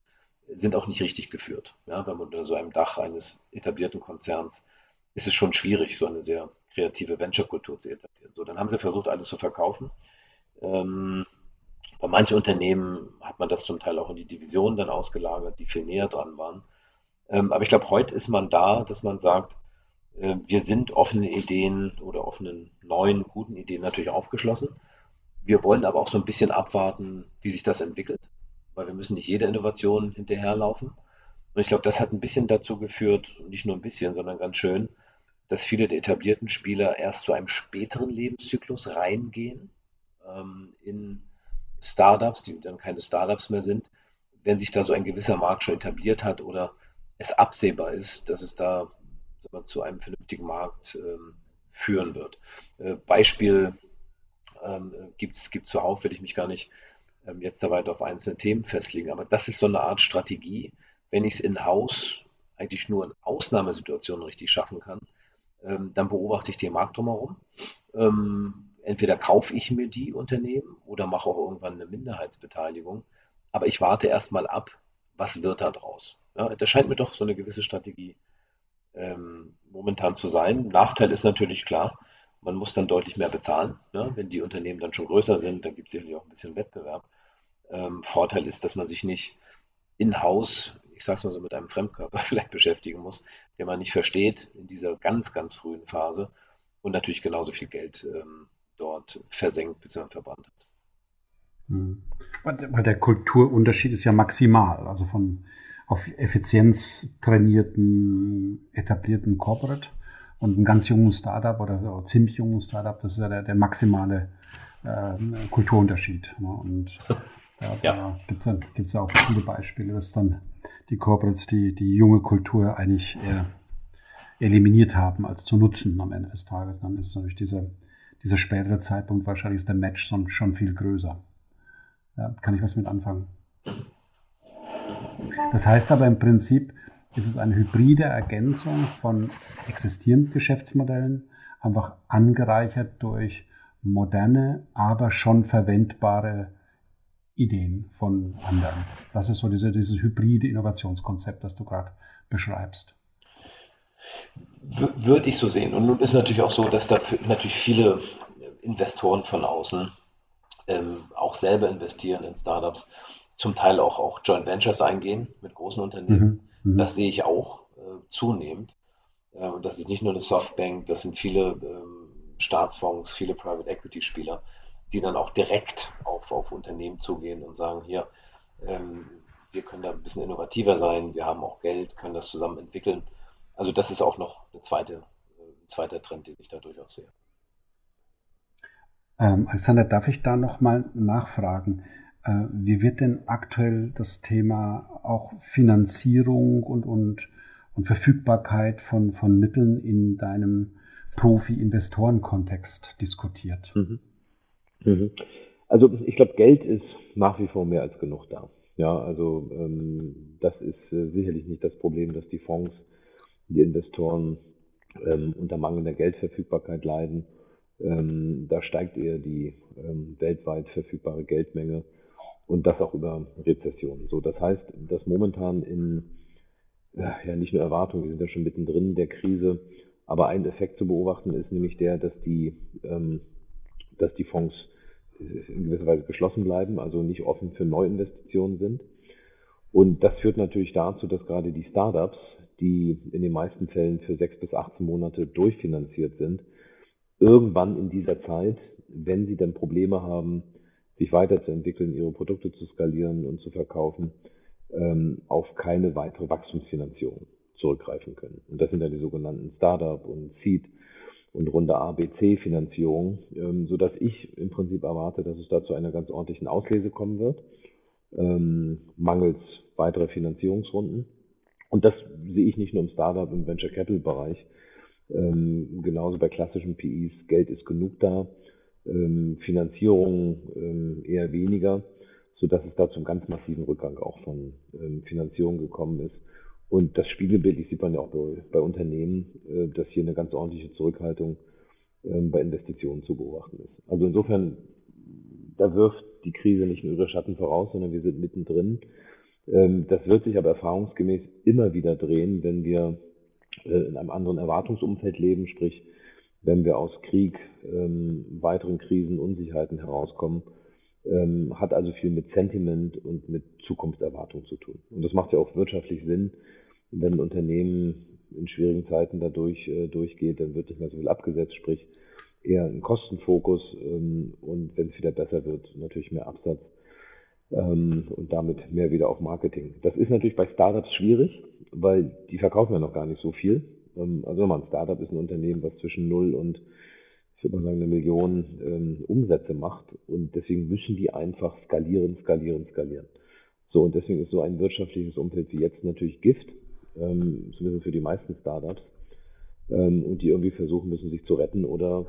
S3: sind auch nicht richtig geführt. Ja, wenn man unter so einem Dach eines etablierten Konzerns ist es schon schwierig, so eine sehr kreative Venture-Kultur zu etablieren. So, dann haben sie versucht, alles zu verkaufen ähm, bei manchen Unternehmen hat man das zum Teil auch in die Divisionen dann ausgelagert, die viel näher dran waren. Ähm, aber ich glaube, heute ist man da, dass man sagt, äh, wir sind offenen Ideen oder offenen neuen, guten Ideen natürlich aufgeschlossen. Wir wollen aber auch so ein bisschen abwarten, wie sich das entwickelt, weil wir müssen nicht jede Innovation hinterherlaufen. Und ich glaube, das hat ein bisschen dazu geführt, nicht nur ein bisschen, sondern ganz schön, dass viele der etablierten Spieler erst zu einem späteren Lebenszyklus reingehen ähm, in Startups, die dann keine Startups mehr sind, wenn sich da so ein gewisser Markt schon etabliert hat oder es absehbar ist, dass es da wir, zu einem vernünftigen Markt ähm, führen wird. Äh, Beispiel ähm, gibt es zuhauf, will ich mich gar nicht ähm, jetzt da weiter auf einzelne Themen festlegen, aber das ist so eine Art Strategie, wenn ich es in-house eigentlich nur in Ausnahmesituationen richtig schaffen kann, ähm, dann beobachte ich den Markt drumherum. Ähm, entweder kaufe ich mir die Unternehmen oder mache auch irgendwann eine Minderheitsbeteiligung. Aber ich warte erstmal ab, was wird da draus. Ja, das scheint mir doch so eine gewisse Strategie ähm, momentan zu sein. Nachteil ist natürlich klar, man muss dann deutlich mehr bezahlen. Ne? Wenn die Unternehmen dann schon größer sind, dann gibt es sicherlich auch ein bisschen Wettbewerb. Ähm, Vorteil ist, dass man sich nicht in-house, ich sage es mal so, mit einem Fremdkörper vielleicht beschäftigen muss, den man nicht versteht in dieser ganz, ganz frühen Phase und natürlich genauso viel Geld ähm, dort versenkt bzw. verbannt hat.
S2: Hm. Weil der Kulturunterschied ist ja maximal, also von auf Effizienz trainierten, etablierten Corporate und ein ganz jungen Startup oder ziemlich jungen Startup, das ist ja der, der maximale äh, Kulturunterschied. Ne? Und da, ja. da gibt es gibt's auch viele Beispiele, dass dann die Corporates die, die junge Kultur eigentlich eher eliminiert haben, als zu nutzen am Ende des Tages. Dann ist natürlich diese dieser spätere Zeitpunkt, wahrscheinlich ist der Match schon viel größer. Ja, kann ich was mit anfangen? Das heißt aber im Prinzip, ist es eine hybride Ergänzung von existierenden Geschäftsmodellen, einfach angereichert durch moderne, aber schon verwendbare Ideen von anderen. Das ist so diese, dieses hybride Innovationskonzept, das du gerade beschreibst.
S4: Würde ich so sehen. Und nun ist natürlich auch so, dass da natürlich viele Investoren von außen ähm, auch selber investieren in Startups, zum Teil auch, auch Joint Ventures eingehen mit großen Unternehmen. Mhm. Mhm. Das sehe ich auch äh, zunehmend. Äh, das ist nicht nur eine Softbank, das sind viele ähm, Staatsfonds, viele Private Equity Spieler, die dann auch direkt auf, auf Unternehmen zugehen und sagen, hier, ähm, wir können da ein bisschen innovativer sein, wir haben auch Geld, können das zusammen entwickeln. Also das ist auch noch eine zweite, äh, ein zweiter Trend, den ich da durchaus sehe.
S2: Ähm, Alexander, darf ich da nochmal nachfragen? Äh, wie wird denn aktuell das Thema auch Finanzierung und, und, und Verfügbarkeit von, von Mitteln in deinem Profi-Investoren-Kontext diskutiert? Mhm.
S4: Mhm. Also ich glaube, Geld ist nach wie vor mehr als genug da. Ja, also ähm, das ist äh, sicherlich nicht das Problem, dass die Fonds, die Investoren ähm, unter mangelnder Geldverfügbarkeit leiden. Ähm, da steigt eher die ähm, weltweit verfügbare Geldmenge und das auch über Rezessionen. So, das heißt, dass momentan in ja nicht nur Erwartungen, wir sind ja schon mittendrin der Krise, aber ein Effekt zu beobachten ist nämlich der, dass die, ähm, dass die Fonds in gewisser Weise geschlossen bleiben, also nicht offen für Neuinvestitionen sind. Und das führt natürlich dazu, dass gerade die Startups, die in den meisten Fällen für sechs bis 18 Monate durchfinanziert sind, irgendwann in dieser Zeit, wenn sie dann Probleme haben, sich weiterzuentwickeln, ihre Produkte zu skalieren und zu verkaufen, ähm, auf keine weitere Wachstumsfinanzierung zurückgreifen können. Und das sind dann die sogenannten Startup und Seed und Runde A, B, C Finanzierung, ähm, so dass ich im Prinzip erwarte, dass es da zu einer ganz ordentlichen Auslese kommen wird, ähm, mangels weiterer Finanzierungsrunden. Und das sehe ich nicht nur im Startup, im Venture Capital Bereich, ähm, genauso bei klassischen PIs. Geld ist genug da, ähm, Finanzierung ähm, eher weniger, so dass es da zum ganz massiven Rückgang auch von ähm, Finanzierung gekommen ist. Und das Spiegelbild sieht man ja auch bei, bei Unternehmen, äh, dass hier eine ganz ordentliche Zurückhaltung ähm, bei Investitionen zu beobachten ist. Also insofern, da wirft die Krise nicht nur ihre Schatten voraus, sondern wir sind mittendrin. Ähm, das wird sich aber erfahrungsgemäß immer wieder drehen, wenn wir äh, in einem anderen Erwartungsumfeld leben, sprich, wenn wir aus Krieg, ähm, weiteren Krisen, Unsicherheiten herauskommen, hat also viel mit Sentiment und mit Zukunftserwartung zu tun. Und das macht ja auch wirtschaftlich Sinn, wenn ein Unternehmen in schwierigen Zeiten dadurch äh, durchgeht, dann wird nicht mehr so viel abgesetzt, sprich eher ein Kostenfokus ähm, und wenn es wieder besser wird, natürlich mehr Absatz ähm, und damit mehr wieder auf Marketing. Das ist natürlich bei Startups schwierig, weil die verkaufen ja noch gar nicht so viel. Ähm, also nochmal, ein Startup ist ein Unternehmen, was zwischen null und ich würde mal sagen, eine Million ähm, Umsätze macht und deswegen müssen die einfach skalieren, skalieren, skalieren. So, und deswegen ist so ein wirtschaftliches Umfeld wie jetzt natürlich Gift, ähm, zumindest für die meisten Startups, ähm, und die irgendwie versuchen müssen, sich zu retten oder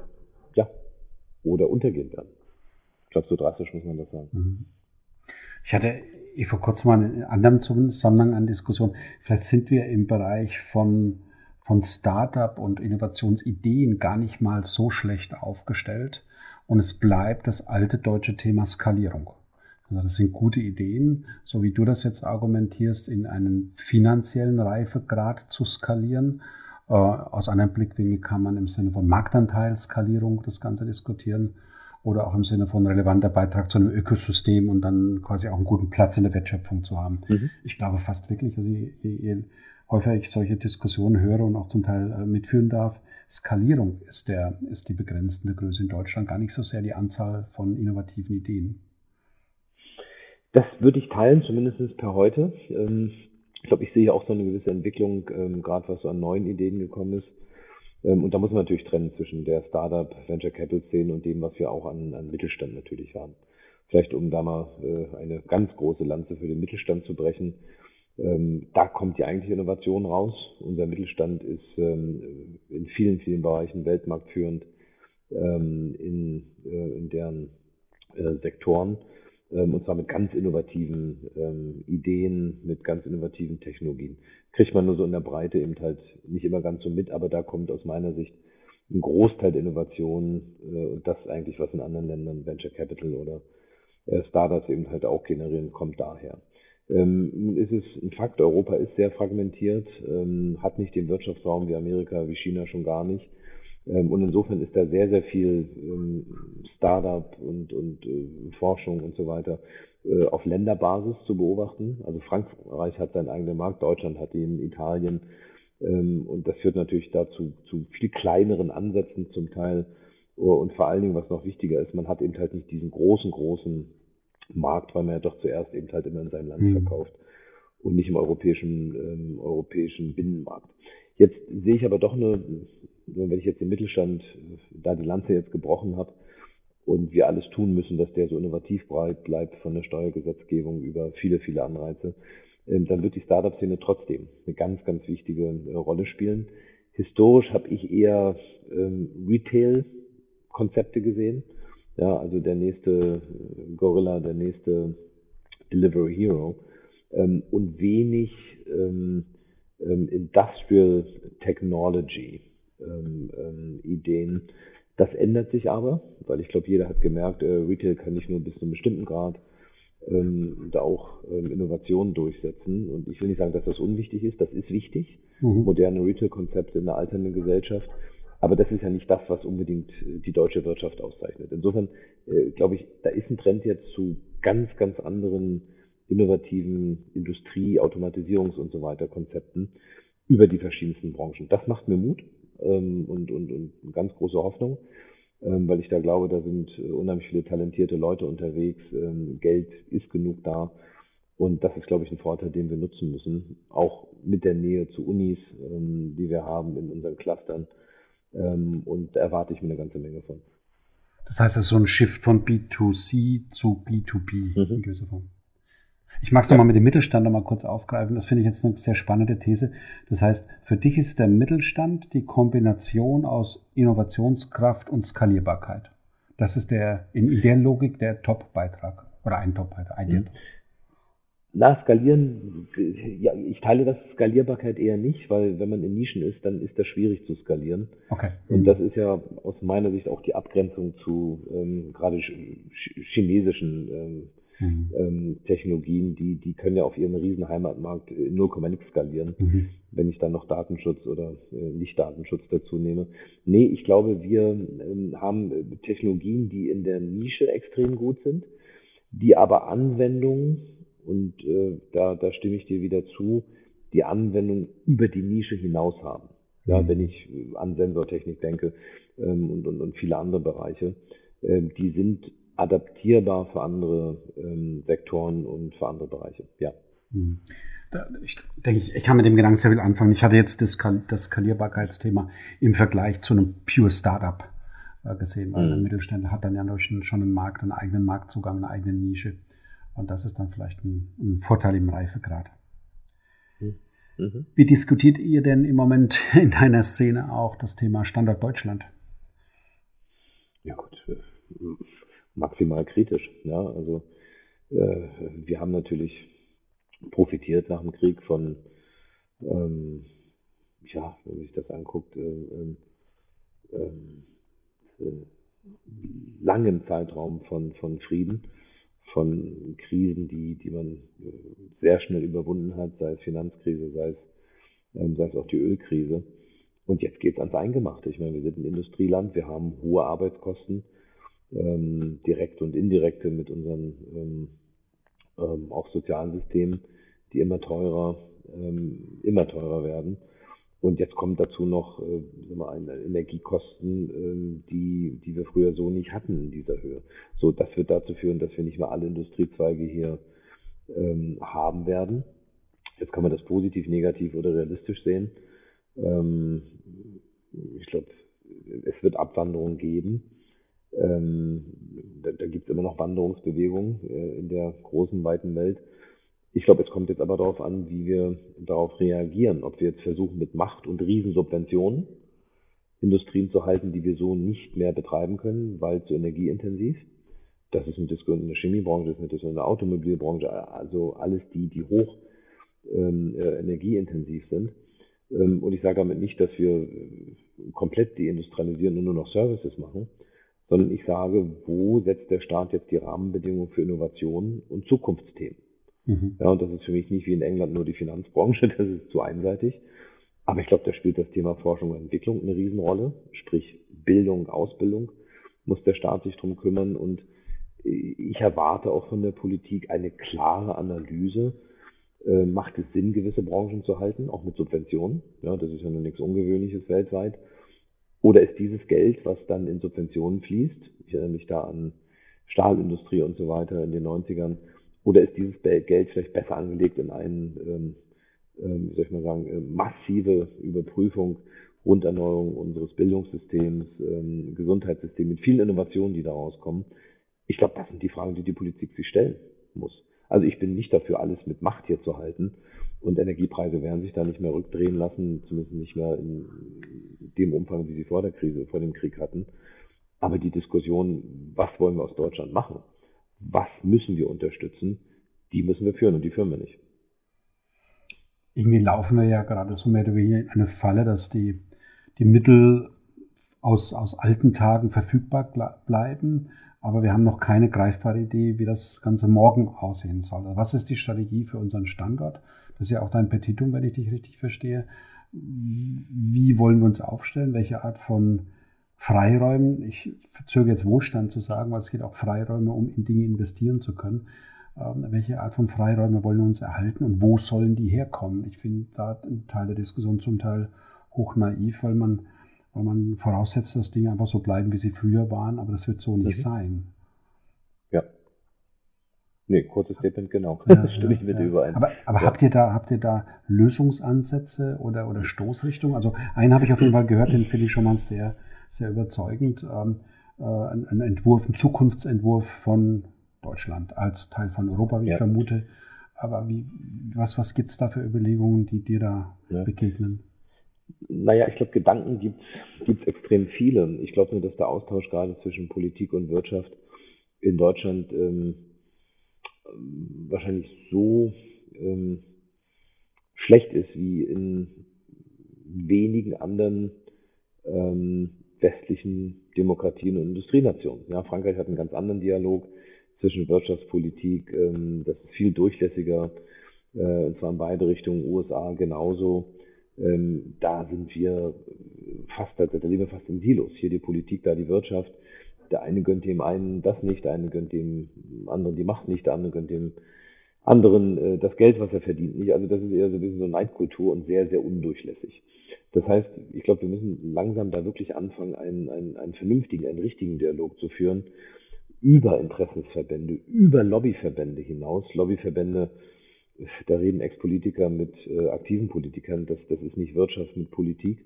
S4: ja, oder untergehen werden. Ich glaube, so drastisch muss man das sagen. Mhm.
S2: Ich hatte vor kurzem mal in anderem Zusammenhang eine Diskussion. Vielleicht sind wir im Bereich von, von Startup und Innovationsideen gar nicht mal so schlecht aufgestellt. Und es bleibt das alte deutsche Thema Skalierung. Also das sind gute Ideen, so wie du das jetzt argumentierst, in einen finanziellen Reifegrad zu skalieren. Äh, aus einem Blickwinkel kann man im Sinne von Marktanteilskalierung das Ganze diskutieren oder auch im Sinne von relevanter Beitrag zu einem Ökosystem und dann quasi auch einen guten Platz in der Wertschöpfung zu haben. Mhm. Ich glaube fast wirklich, also je, je, häufiger ich solche Diskussionen höre und auch zum Teil äh, mitführen darf, Skalierung ist, der, ist die begrenzende Größe in Deutschland, gar nicht so sehr die Anzahl von innovativen Ideen.
S4: Das würde ich teilen, zumindest per heute. Ähm, ich glaube, ich sehe auch so eine gewisse Entwicklung, ähm, gerade was so an neuen Ideen gekommen ist. Ähm, und da muss man natürlich trennen zwischen der Startup, Venture Capital Szene und dem, was wir auch an, an Mittelstand natürlich haben. Vielleicht um da mal äh, eine ganz große Lanze für den Mittelstand zu brechen. da kommt die eigentliche Innovation raus. Unser Mittelstand ist in vielen, vielen Bereichen weltmarktführend in, äh, in deren äh, Sektoren ähm, und zwar mit ganz innovativen ähm, Ideen, mit ganz innovativen Technologien. Kriegt man nur so in der Breite eben halt nicht immer ganz so mit, aber da kommt aus meiner Sicht ein Großteil der Innovationen äh, und das eigentlich, was in anderen Ländern Venture Capital oder äh, Startups eben halt auch generieren, kommt daher. Ähm, nun ist es ein Fakt, Europa ist sehr fragmentiert, ähm, hat nicht den Wirtschaftsraum wie Amerika, wie China schon gar nicht. Ähm, und insofern ist da sehr, sehr viel ähm, Startup und, und äh, Forschung und so weiter äh, auf Länderbasis zu beobachten. Also Frankreich hat seinen eigenen Markt, Deutschland hat ihn, Italien. Ähm, und das führt natürlich dazu zu viel kleineren Ansätzen zum Teil. Und vor allen Dingen, was noch wichtiger ist, man hat eben halt nicht diesen großen, großen Markt, weil man ja doch zuerst eben halt immer in seinem Land mhm. verkauft und nicht im europäischen, ähm, europäischen Binnenmarkt. Jetzt sehe ich aber doch eine, wenn ich jetzt den Mittelstand, da die Lanze jetzt gebrochen habe und wir alles tun müssen, dass der so innovativ breit bleibt von der Steuergesetzgebung über viele, viele Anreize, ähm, dann wird die Startup-Szene trotzdem eine ganz, ganz wichtige äh, Rolle spielen. Historisch habe ich eher ähm, Retail-Konzepte gesehen ja, also der nächste äh, Gorilla, der nächste Delivery Hero. Ähm, und wenig ähm, Industrial Technology ähm, ähm, Ideen. Das ändert sich aber, weil ich glaube, jeder hat gemerkt, äh, Retail kann nicht nur bis zu einem bestimmten Grad ähm, da auch ähm, Innovationen durchsetzen. Und ich will nicht sagen, dass das unwichtig ist, das ist wichtig. Mhm. Moderne Retail-Konzepte in einer alternden Gesellschaft. Aber das ist ja nicht das, was unbedingt äh, die deutsche Wirtschaft auszeichnet. Insofern äh, glaube ich, da ist ein Trend jetzt zu ganz, ganz anderen innovativen Industrie-, Automatisierungs- und so weiter Konzepten über die verschiedensten Branchen. Das macht mir Mut ähm, und, und, und eine ganz große Hoffnung, ähm, weil ich da glaube, da sind äh, unheimlich viele talentierte Leute unterwegs, ähm, Geld ist genug da. Und das ist, glaube ich, ein Vorteil, den wir nutzen müssen, auch mit der Nähe zu Unis, ähm, die wir haben in unseren Clustern ähm, und da erwarte ich mir eine ganze Menge von.
S2: Das heißt, es ist so ein Shift von B2C zu B2B mhm. in gewisser Form. Ich mag es ja. nochmal mit dem Mittelstand nochmal kurz aufgreifen. Das finde ich jetzt eine sehr spannende These. Das heißt, für dich ist der Mittelstand die Kombination aus Innovationskraft und Skalierbarkeit. Das ist der, in, der Logik der Top-Beitrag oder ein Top-Beitrag. Ein mhm.
S4: Na, skalieren, ja, ich teile das Skalierbarkeit eher nicht, weil wenn man in Nischen ist, dann ist das schwierig zu skalieren. Okay. Und das ist ja aus meiner Sicht auch die Abgrenzung zu ähm, gerade chinesischen ähm, mhm. ähm, Technologien, die, die können ja auf ihren riesen Heimatmarkt in 0, nix skalieren, mhm. wenn ich dann noch Datenschutz oder äh, nicht Datenschutz dazu nehme. Nee, ich glaube, wir ähm, haben Technologien, die in der Nische extrem gut sind, die aber Anwendungen und äh, da, da stimme ich dir wieder zu, die Anwendung über die Nische hinaus haben. Ja, mhm. wenn ich äh, an Sensortechnik denke ähm, und, und, und viele andere Bereiche, äh, die sind adaptierbar für andere ähm, Sektoren und für andere Bereiche. Ja.
S2: Mhm. Ich denke, ich, ich kann mit dem Gedanken sehr viel anfangen. Ich hatte jetzt das, das Skalierbarkeitsthema im Vergleich zu einem Pure Startup äh, gesehen, weil mhm. der Mittelständler hat dann ja schon einen Markt, einen eigenen Marktzugang, eine eigene Nische. Und das ist dann vielleicht ein, ein Vorteil im Reifegrad. Mhm. Wie diskutiert ihr denn im Moment in deiner Szene auch das Thema Standort Deutschland?
S4: Ja gut, maximal kritisch. Ja, also äh, wir haben natürlich profitiert nach dem Krieg von, ähm, ja, wenn man sich das anguckt, äh, ähm, äh, langen Zeitraum von, von Frieden von Krisen, die, die man äh, sehr schnell überwunden hat, sei es Finanzkrise, sei es, ähm, sei es auch die Ölkrise. Und jetzt geht es ans Eingemachte. Ich meine, wir sind ein Industrieland, wir haben hohe Arbeitskosten, ähm, direkte und indirekte mit unseren ähm, ähm, auch sozialen Systemen, die immer teurer, ähm, immer teurer werden. Und jetzt kommt dazu noch äh, Energiekosten, äh, die, die wir früher so nicht hatten in dieser Höhe. So, das wird dazu führen, dass wir nicht mehr alle Industriezweige hier ähm, haben werden. Jetzt kann man das positiv, negativ oder realistisch sehen. Ähm, ich glaube, es wird Abwanderung geben. Ähm, da da gibt es immer noch Wanderungsbewegungen äh, in der großen, weiten Welt. Ich glaube, es kommt jetzt aber darauf an, wie wir darauf reagieren. Ob wir jetzt versuchen, mit Macht und Riesensubventionen Industrien zu halten, die wir so nicht mehr betreiben können, weil zu energieintensiv. Das ist eine Diskussion in der Chemiebranche, das ist eine Diskussion in der Automobilbranche, also alles die, die hoch ähm, äh, energieintensiv sind. Ähm, und ich sage damit nicht, dass wir äh, komplett deindustrialisieren und nur noch Services machen, sondern ich sage, wo setzt der Staat jetzt die Rahmenbedingungen für Innovationen und Zukunftsthemen? Mhm. Ja, und das ist für mich nicht wie in England nur die Finanzbranche, das ist zu einseitig. Aber ich glaube, da spielt das Thema Forschung und Entwicklung eine Riesenrolle, sprich Bildung, Ausbildung muss der Staat sich drum kümmern und ich erwarte auch von der Politik eine klare Analyse. Äh, macht es Sinn, gewisse Branchen zu halten, auch mit Subventionen? Ja, das ist ja nur nichts Ungewöhnliches weltweit. Oder ist dieses Geld, was dann in Subventionen fließt, ich erinnere mich da an Stahlindustrie und so weiter in den 90ern, oder ist dieses Geld vielleicht besser angelegt in einen, ähm, ähm, wie soll ich mal sagen, äh, massive Überprüfung, Runderneuerung unseres Bildungssystems, ähm, Gesundheitssystem mit vielen Innovationen, die daraus kommen? Ich glaube, das sind die Fragen, die die Politik sich stellen muss. Also ich bin nicht dafür, alles mit Macht hier zu halten. Und Energiepreise werden sich da nicht mehr rückdrehen lassen, zumindest nicht mehr in dem Umfang, wie sie vor der Krise, vor dem Krieg hatten. Aber die Diskussion, was wollen wir aus Deutschland machen? Was müssen wir unterstützen? Die müssen wir führen und die führen wir nicht.
S2: Irgendwie laufen wir ja gerade so mehr oder weniger in eine Falle, dass die, die Mittel aus, aus alten Tagen verfügbar bleiben, aber wir haben noch keine greifbare Idee, wie das Ganze morgen aussehen soll. Was ist die Strategie für unseren Standort? Das ist ja auch dein Petitum, wenn ich dich richtig verstehe. Wie wollen wir uns aufstellen? Welche Art von Freiräumen? Ich verzöge jetzt Wohlstand zu sagen, weil es geht auch Freiräume, um in Dinge investieren zu können. Ähm, welche Art von Freiräume wollen wir uns erhalten und wo sollen die herkommen? Ich finde da ein Teil der Diskussion zum Teil hoch naiv, weil man, weil man voraussetzt, dass Dinge einfach so bleiben, wie sie früher waren, aber das wird so nicht mhm. sein.
S4: Nee, kurzes Statement, genau. Ja, das stimme ich mit
S2: ja.
S4: überein.
S2: Aber, aber ja. habt ihr da, habt ihr da Lösungsansätze oder, oder Stoßrichtungen? Also einen habe ich auf jeden Fall gehört, den finde ich schon mal sehr, sehr überzeugend. Ähm, äh, ein, ein, Entwurf, ein Zukunftsentwurf von Deutschland als Teil von Europa, wie ich vermute. Aber wie, was, was gibt es da für Überlegungen, die dir da begegnen?
S4: Naja, ich glaube, Gedanken gibt es extrem viele. Ich glaube nur, dass der Austausch gerade zwischen Politik und Wirtschaft in Deutschland ähm, wahrscheinlich so ähm, schlecht ist wie in wenigen anderen ähm, westlichen Demokratien und Industrienationen. Ja, Frankreich hat einen ganz anderen Dialog zwischen Wirtschaftspolitik, ähm, das ist viel durchlässiger, äh, und zwar in beide Richtungen, USA genauso. Ähm, da sind wir fast, da leben wir fast in Silos. Hier die Politik, da die Wirtschaft der eine gönnt dem einen das nicht, der eine gönnt dem anderen die Macht nicht, der andere gönnt dem anderen äh, das Geld, was er verdient, nicht. Also das ist eher so ein bisschen so Neidkultur und sehr, sehr undurchlässig. Das heißt, ich glaube, wir müssen langsam da wirklich anfangen, einen, einen, einen vernünftigen, einen richtigen Dialog zu führen über Interessensverbände, über Lobbyverbände hinaus. Lobbyverbände, da reden Ex-Politiker mit äh, aktiven Politikern, das, das ist nicht Wirtschaft mit Politik.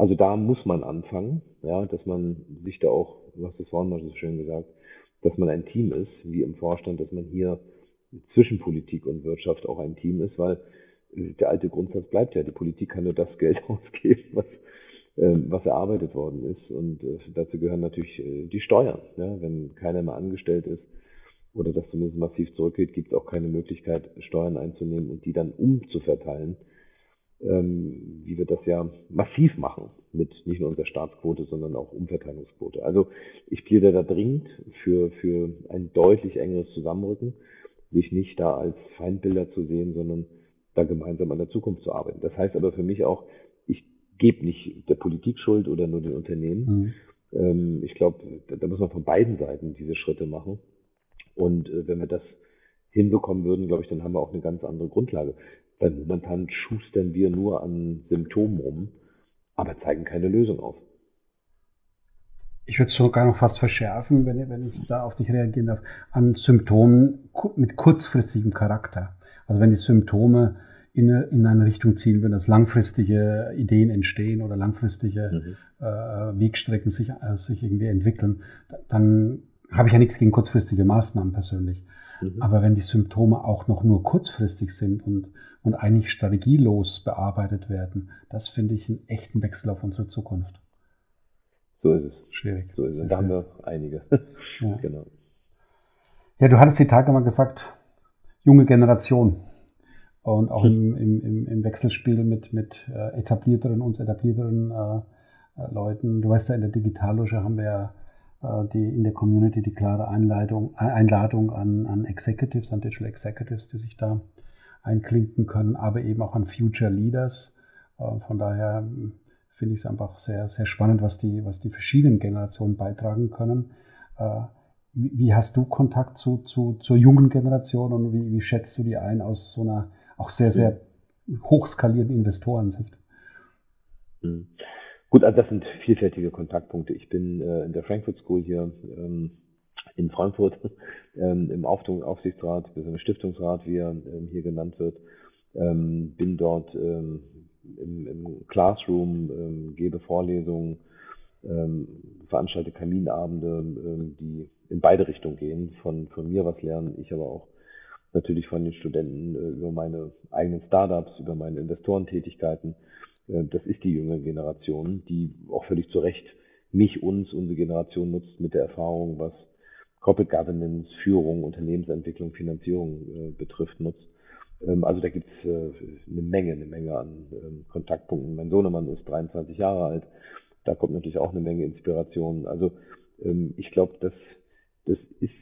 S4: Also da muss man anfangen, ja, dass man sich da auch, du hast es vorhin mal so schön gesagt, dass man ein Team ist, wie im Vorstand, dass man hier zwischen Politik und Wirtschaft auch ein Team ist, weil äh, der alte Grundsatz bleibt ja, die Politik kann nur das Geld ausgeben, was, äh, was erarbeitet worden ist. Und äh, dazu gehören natürlich äh, die Steuern. Ja? Wenn keiner mehr angestellt ist oder das zumindest massiv zurückgeht, gibt es auch keine Möglichkeit, Steuern einzunehmen und die dann umzuverteilen ähm, wie wir das ja massiv machen mit nicht nur unserer Staatsquote, sondern auch Umverteilungsquote. Also ich plädiere da dringend für, für ein deutlich engeres Zusammenrücken, sich nicht da als Feindbilder zu sehen, sondern da gemeinsam an der Zukunft zu arbeiten. Das heißt aber für mich auch, ich gebe nicht der Politik Schuld oder nur den Unternehmen. Mhm. Ähm, ich glaube, da, da, muss man von beiden Seiten diese Schritte machen. Und äh, wenn wir das hinbekommen würden, glaube ich, dann haben wir auch eine ganz andere Grundlage. Weil momentan schustern wir nur an Symptomen rum, aber zeigen keine Lösung auf.
S2: Ich würde es sogar noch fast verschärfen, wenn, wenn ich da auf dich reagieren darf, an Symptomen mit kurzfristigem Charakter. Also wenn die Symptome in, in eine Richtung zielen, wenn das langfristige Ideen entstehen oder langfristige mhm. äh, Wegstrecken sich, äh, sich irgendwie entwickeln, dann habe ich ja nichts gegen kurzfristige Maßnahmen persönlich. Mhm. Aber wenn die Symptome auch noch nur kurzfristig sind und und eigentlich strategielos bearbeitet werden, das finde ich einen echten Wechsel auf unsere Zukunft.
S4: So ist es. Schwierig. So ist es. Da haben wir einige.
S2: Ja. genau. Ja, du hattest die Tage mal gesagt, junge Generation. Und auch im, im, im Wechselspiel mit, mit äh, etablierteren, uns etablierteren äh, äh, Leuten. Du weißt ja, in der Digitalloge haben wir ja äh, die in der Community die klare Einladung, Einladung an, an Executives, an Digital Executives, die sich da einklinken können, aber eben auch an Future Leaders. Äh, von daher hm, finde ich es einfach sehr, sehr spannend, was die, was die verschiedenen Generationen beitragen können. Äh, wie, hast du Kontakt zu, zu, zur jungen Generation und wie, wie schätzt du die ein aus so einer auch sehr, sehr hochskalierenden Investorensicht?
S4: Mhm. Gut, also das sind vielfältige Kontaktpunkte. Ich bin äh, in der Frankfurt School hier ähm, in Frankfurt ähm, im Aufsichtsrat, im Stiftungsrat, wie er ähm, hier genannt wird. Ähm, bin dort ähm, im, im, Classroom, ähm, gebe Vorlesungen, veranstalte Kaminabende, die in beide Richtungen gehen, von, von mir was lernen, ich aber auch natürlich von den Studenten äh, über meine eigenen Startups, über meine Investorentätigkeiten äh, das ist die junge Generation, die auch völlig zu Recht mich, uns, unsere Generation nutzt mit der Erfahrung, was Corporate Governance, Führung, Unternehmensentwicklung, Finanzierung äh, betrifft, nutzt. Ähm, also da gibt es äh, eine Menge, eine Menge an ähm, Kontaktpunkten. Mein Sohnemann ist 23 Jahre alt. Da kommt natürlich auch eine Menge Inspiration. Also ähm, ich glaube, das, das ist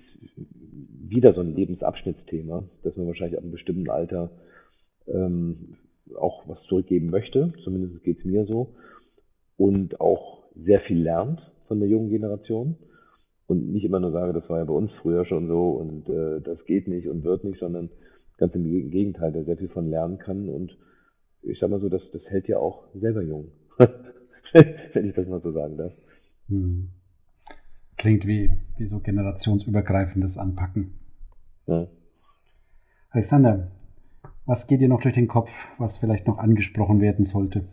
S4: wieder so ein Lebensabschnittsthema, dass man wahrscheinlich ab einem bestimmten Alter ähm, auch was zurückgeben möchte, zumindest geht es mir so, und auch sehr viel lernt von der jungen Generation und nicht immer nur sage, das war ja bei uns früher schon so und äh, das geht nicht und wird nicht, sondern ganz im Gegenteil, der sehr viel von lernen kann und ich sag mal so, das, das hält ja auch selber jung, wenn ich das mal so sagen darf. Hm.
S2: Klingt wie, wie so generationsübergreifendes Anpacken. Ja. Alexander, was geht dir noch durch den Kopf, was vielleicht noch angesprochen werden sollte?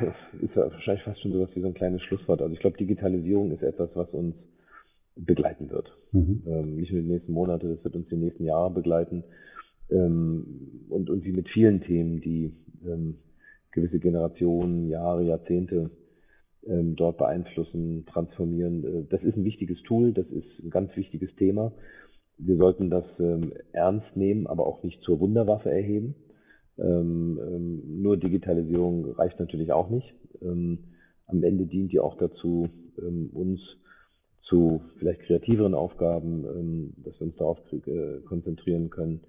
S4: Das ist ja wahrscheinlich fast schon sowas wie so ein kleines Schlusswort. Also ich glaube, Digitalisierung ist etwas, was uns begleiten wird. Mhm. Ähm, nicht nur die nächsten Monate, das wird uns die nächsten Jahre begleiten. Ähm, und, und wie mit vielen Themen, die ähm, gewisse Generationen, Jahre, Jahrzehnte ähm, dort beeinflussen, transformieren. Äh, das ist ein wichtiges Tool, das ist ein ganz wichtiges Thema wir sollten das ähm, ernst nehmen, aber auch nicht zur Wunderwaffe erheben. Ähm, ähm, nur Digitalisierung reicht natürlich auch nicht. Ähm, am Ende dient die auch dazu, uns zu vielleicht kreativeren Aufgaben, dass wir uns darauf äh, konzentrieren können.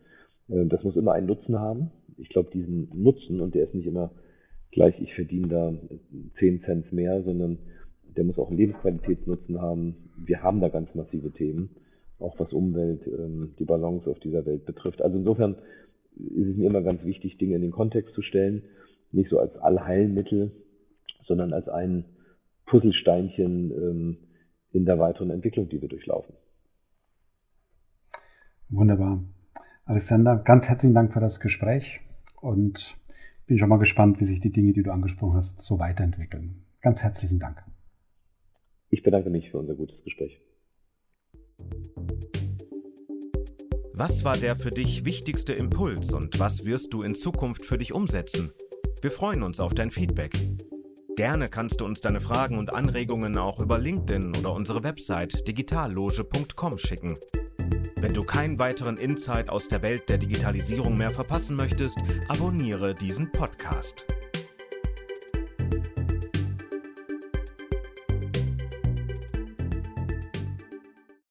S4: Äh, das muss immer einen Nutzen haben. Ich glaube, diesen Nutzen, und der ist nicht immer gleich, ich verdiene da 10 Cent mehr, sondern der muss auch einen Lebensqualitätsnutzen haben. Wir haben da ganz massive Themen auch was Umwelt, die Balance auf dieser Welt betrifft. Also insofern ist es mir immer ganz wichtig, Dinge in den Kontext zu stellen, nicht so als Allheilmittel, sondern als ein Puzzlesteinchen ähm, in der weiteren Entwicklung, die wir durchlaufen.
S2: Wunderbar. Alexander, ganz herzlichen Dank für das Gespräch und bin schon mal gespannt, wie sich die Dinge, die du angesprochen hast, so weiterentwickeln. Ganz herzlichen Dank.
S4: Ich bedanke mich für unser gutes Gespräch.
S1: Was war der für dich wichtigste Impuls und was wirst du in Zukunft für dich umsetzen? Wir freuen uns auf dein Feedback. Gerne kannst du uns deine Fragen und Anregungen auch über LinkedIn oder unsere Website digitalloge.com schicken. Wenn du keinen weiteren Insight aus der Welt der Digitalisierung mehr verpassen möchtest, abonniere diesen Podcast.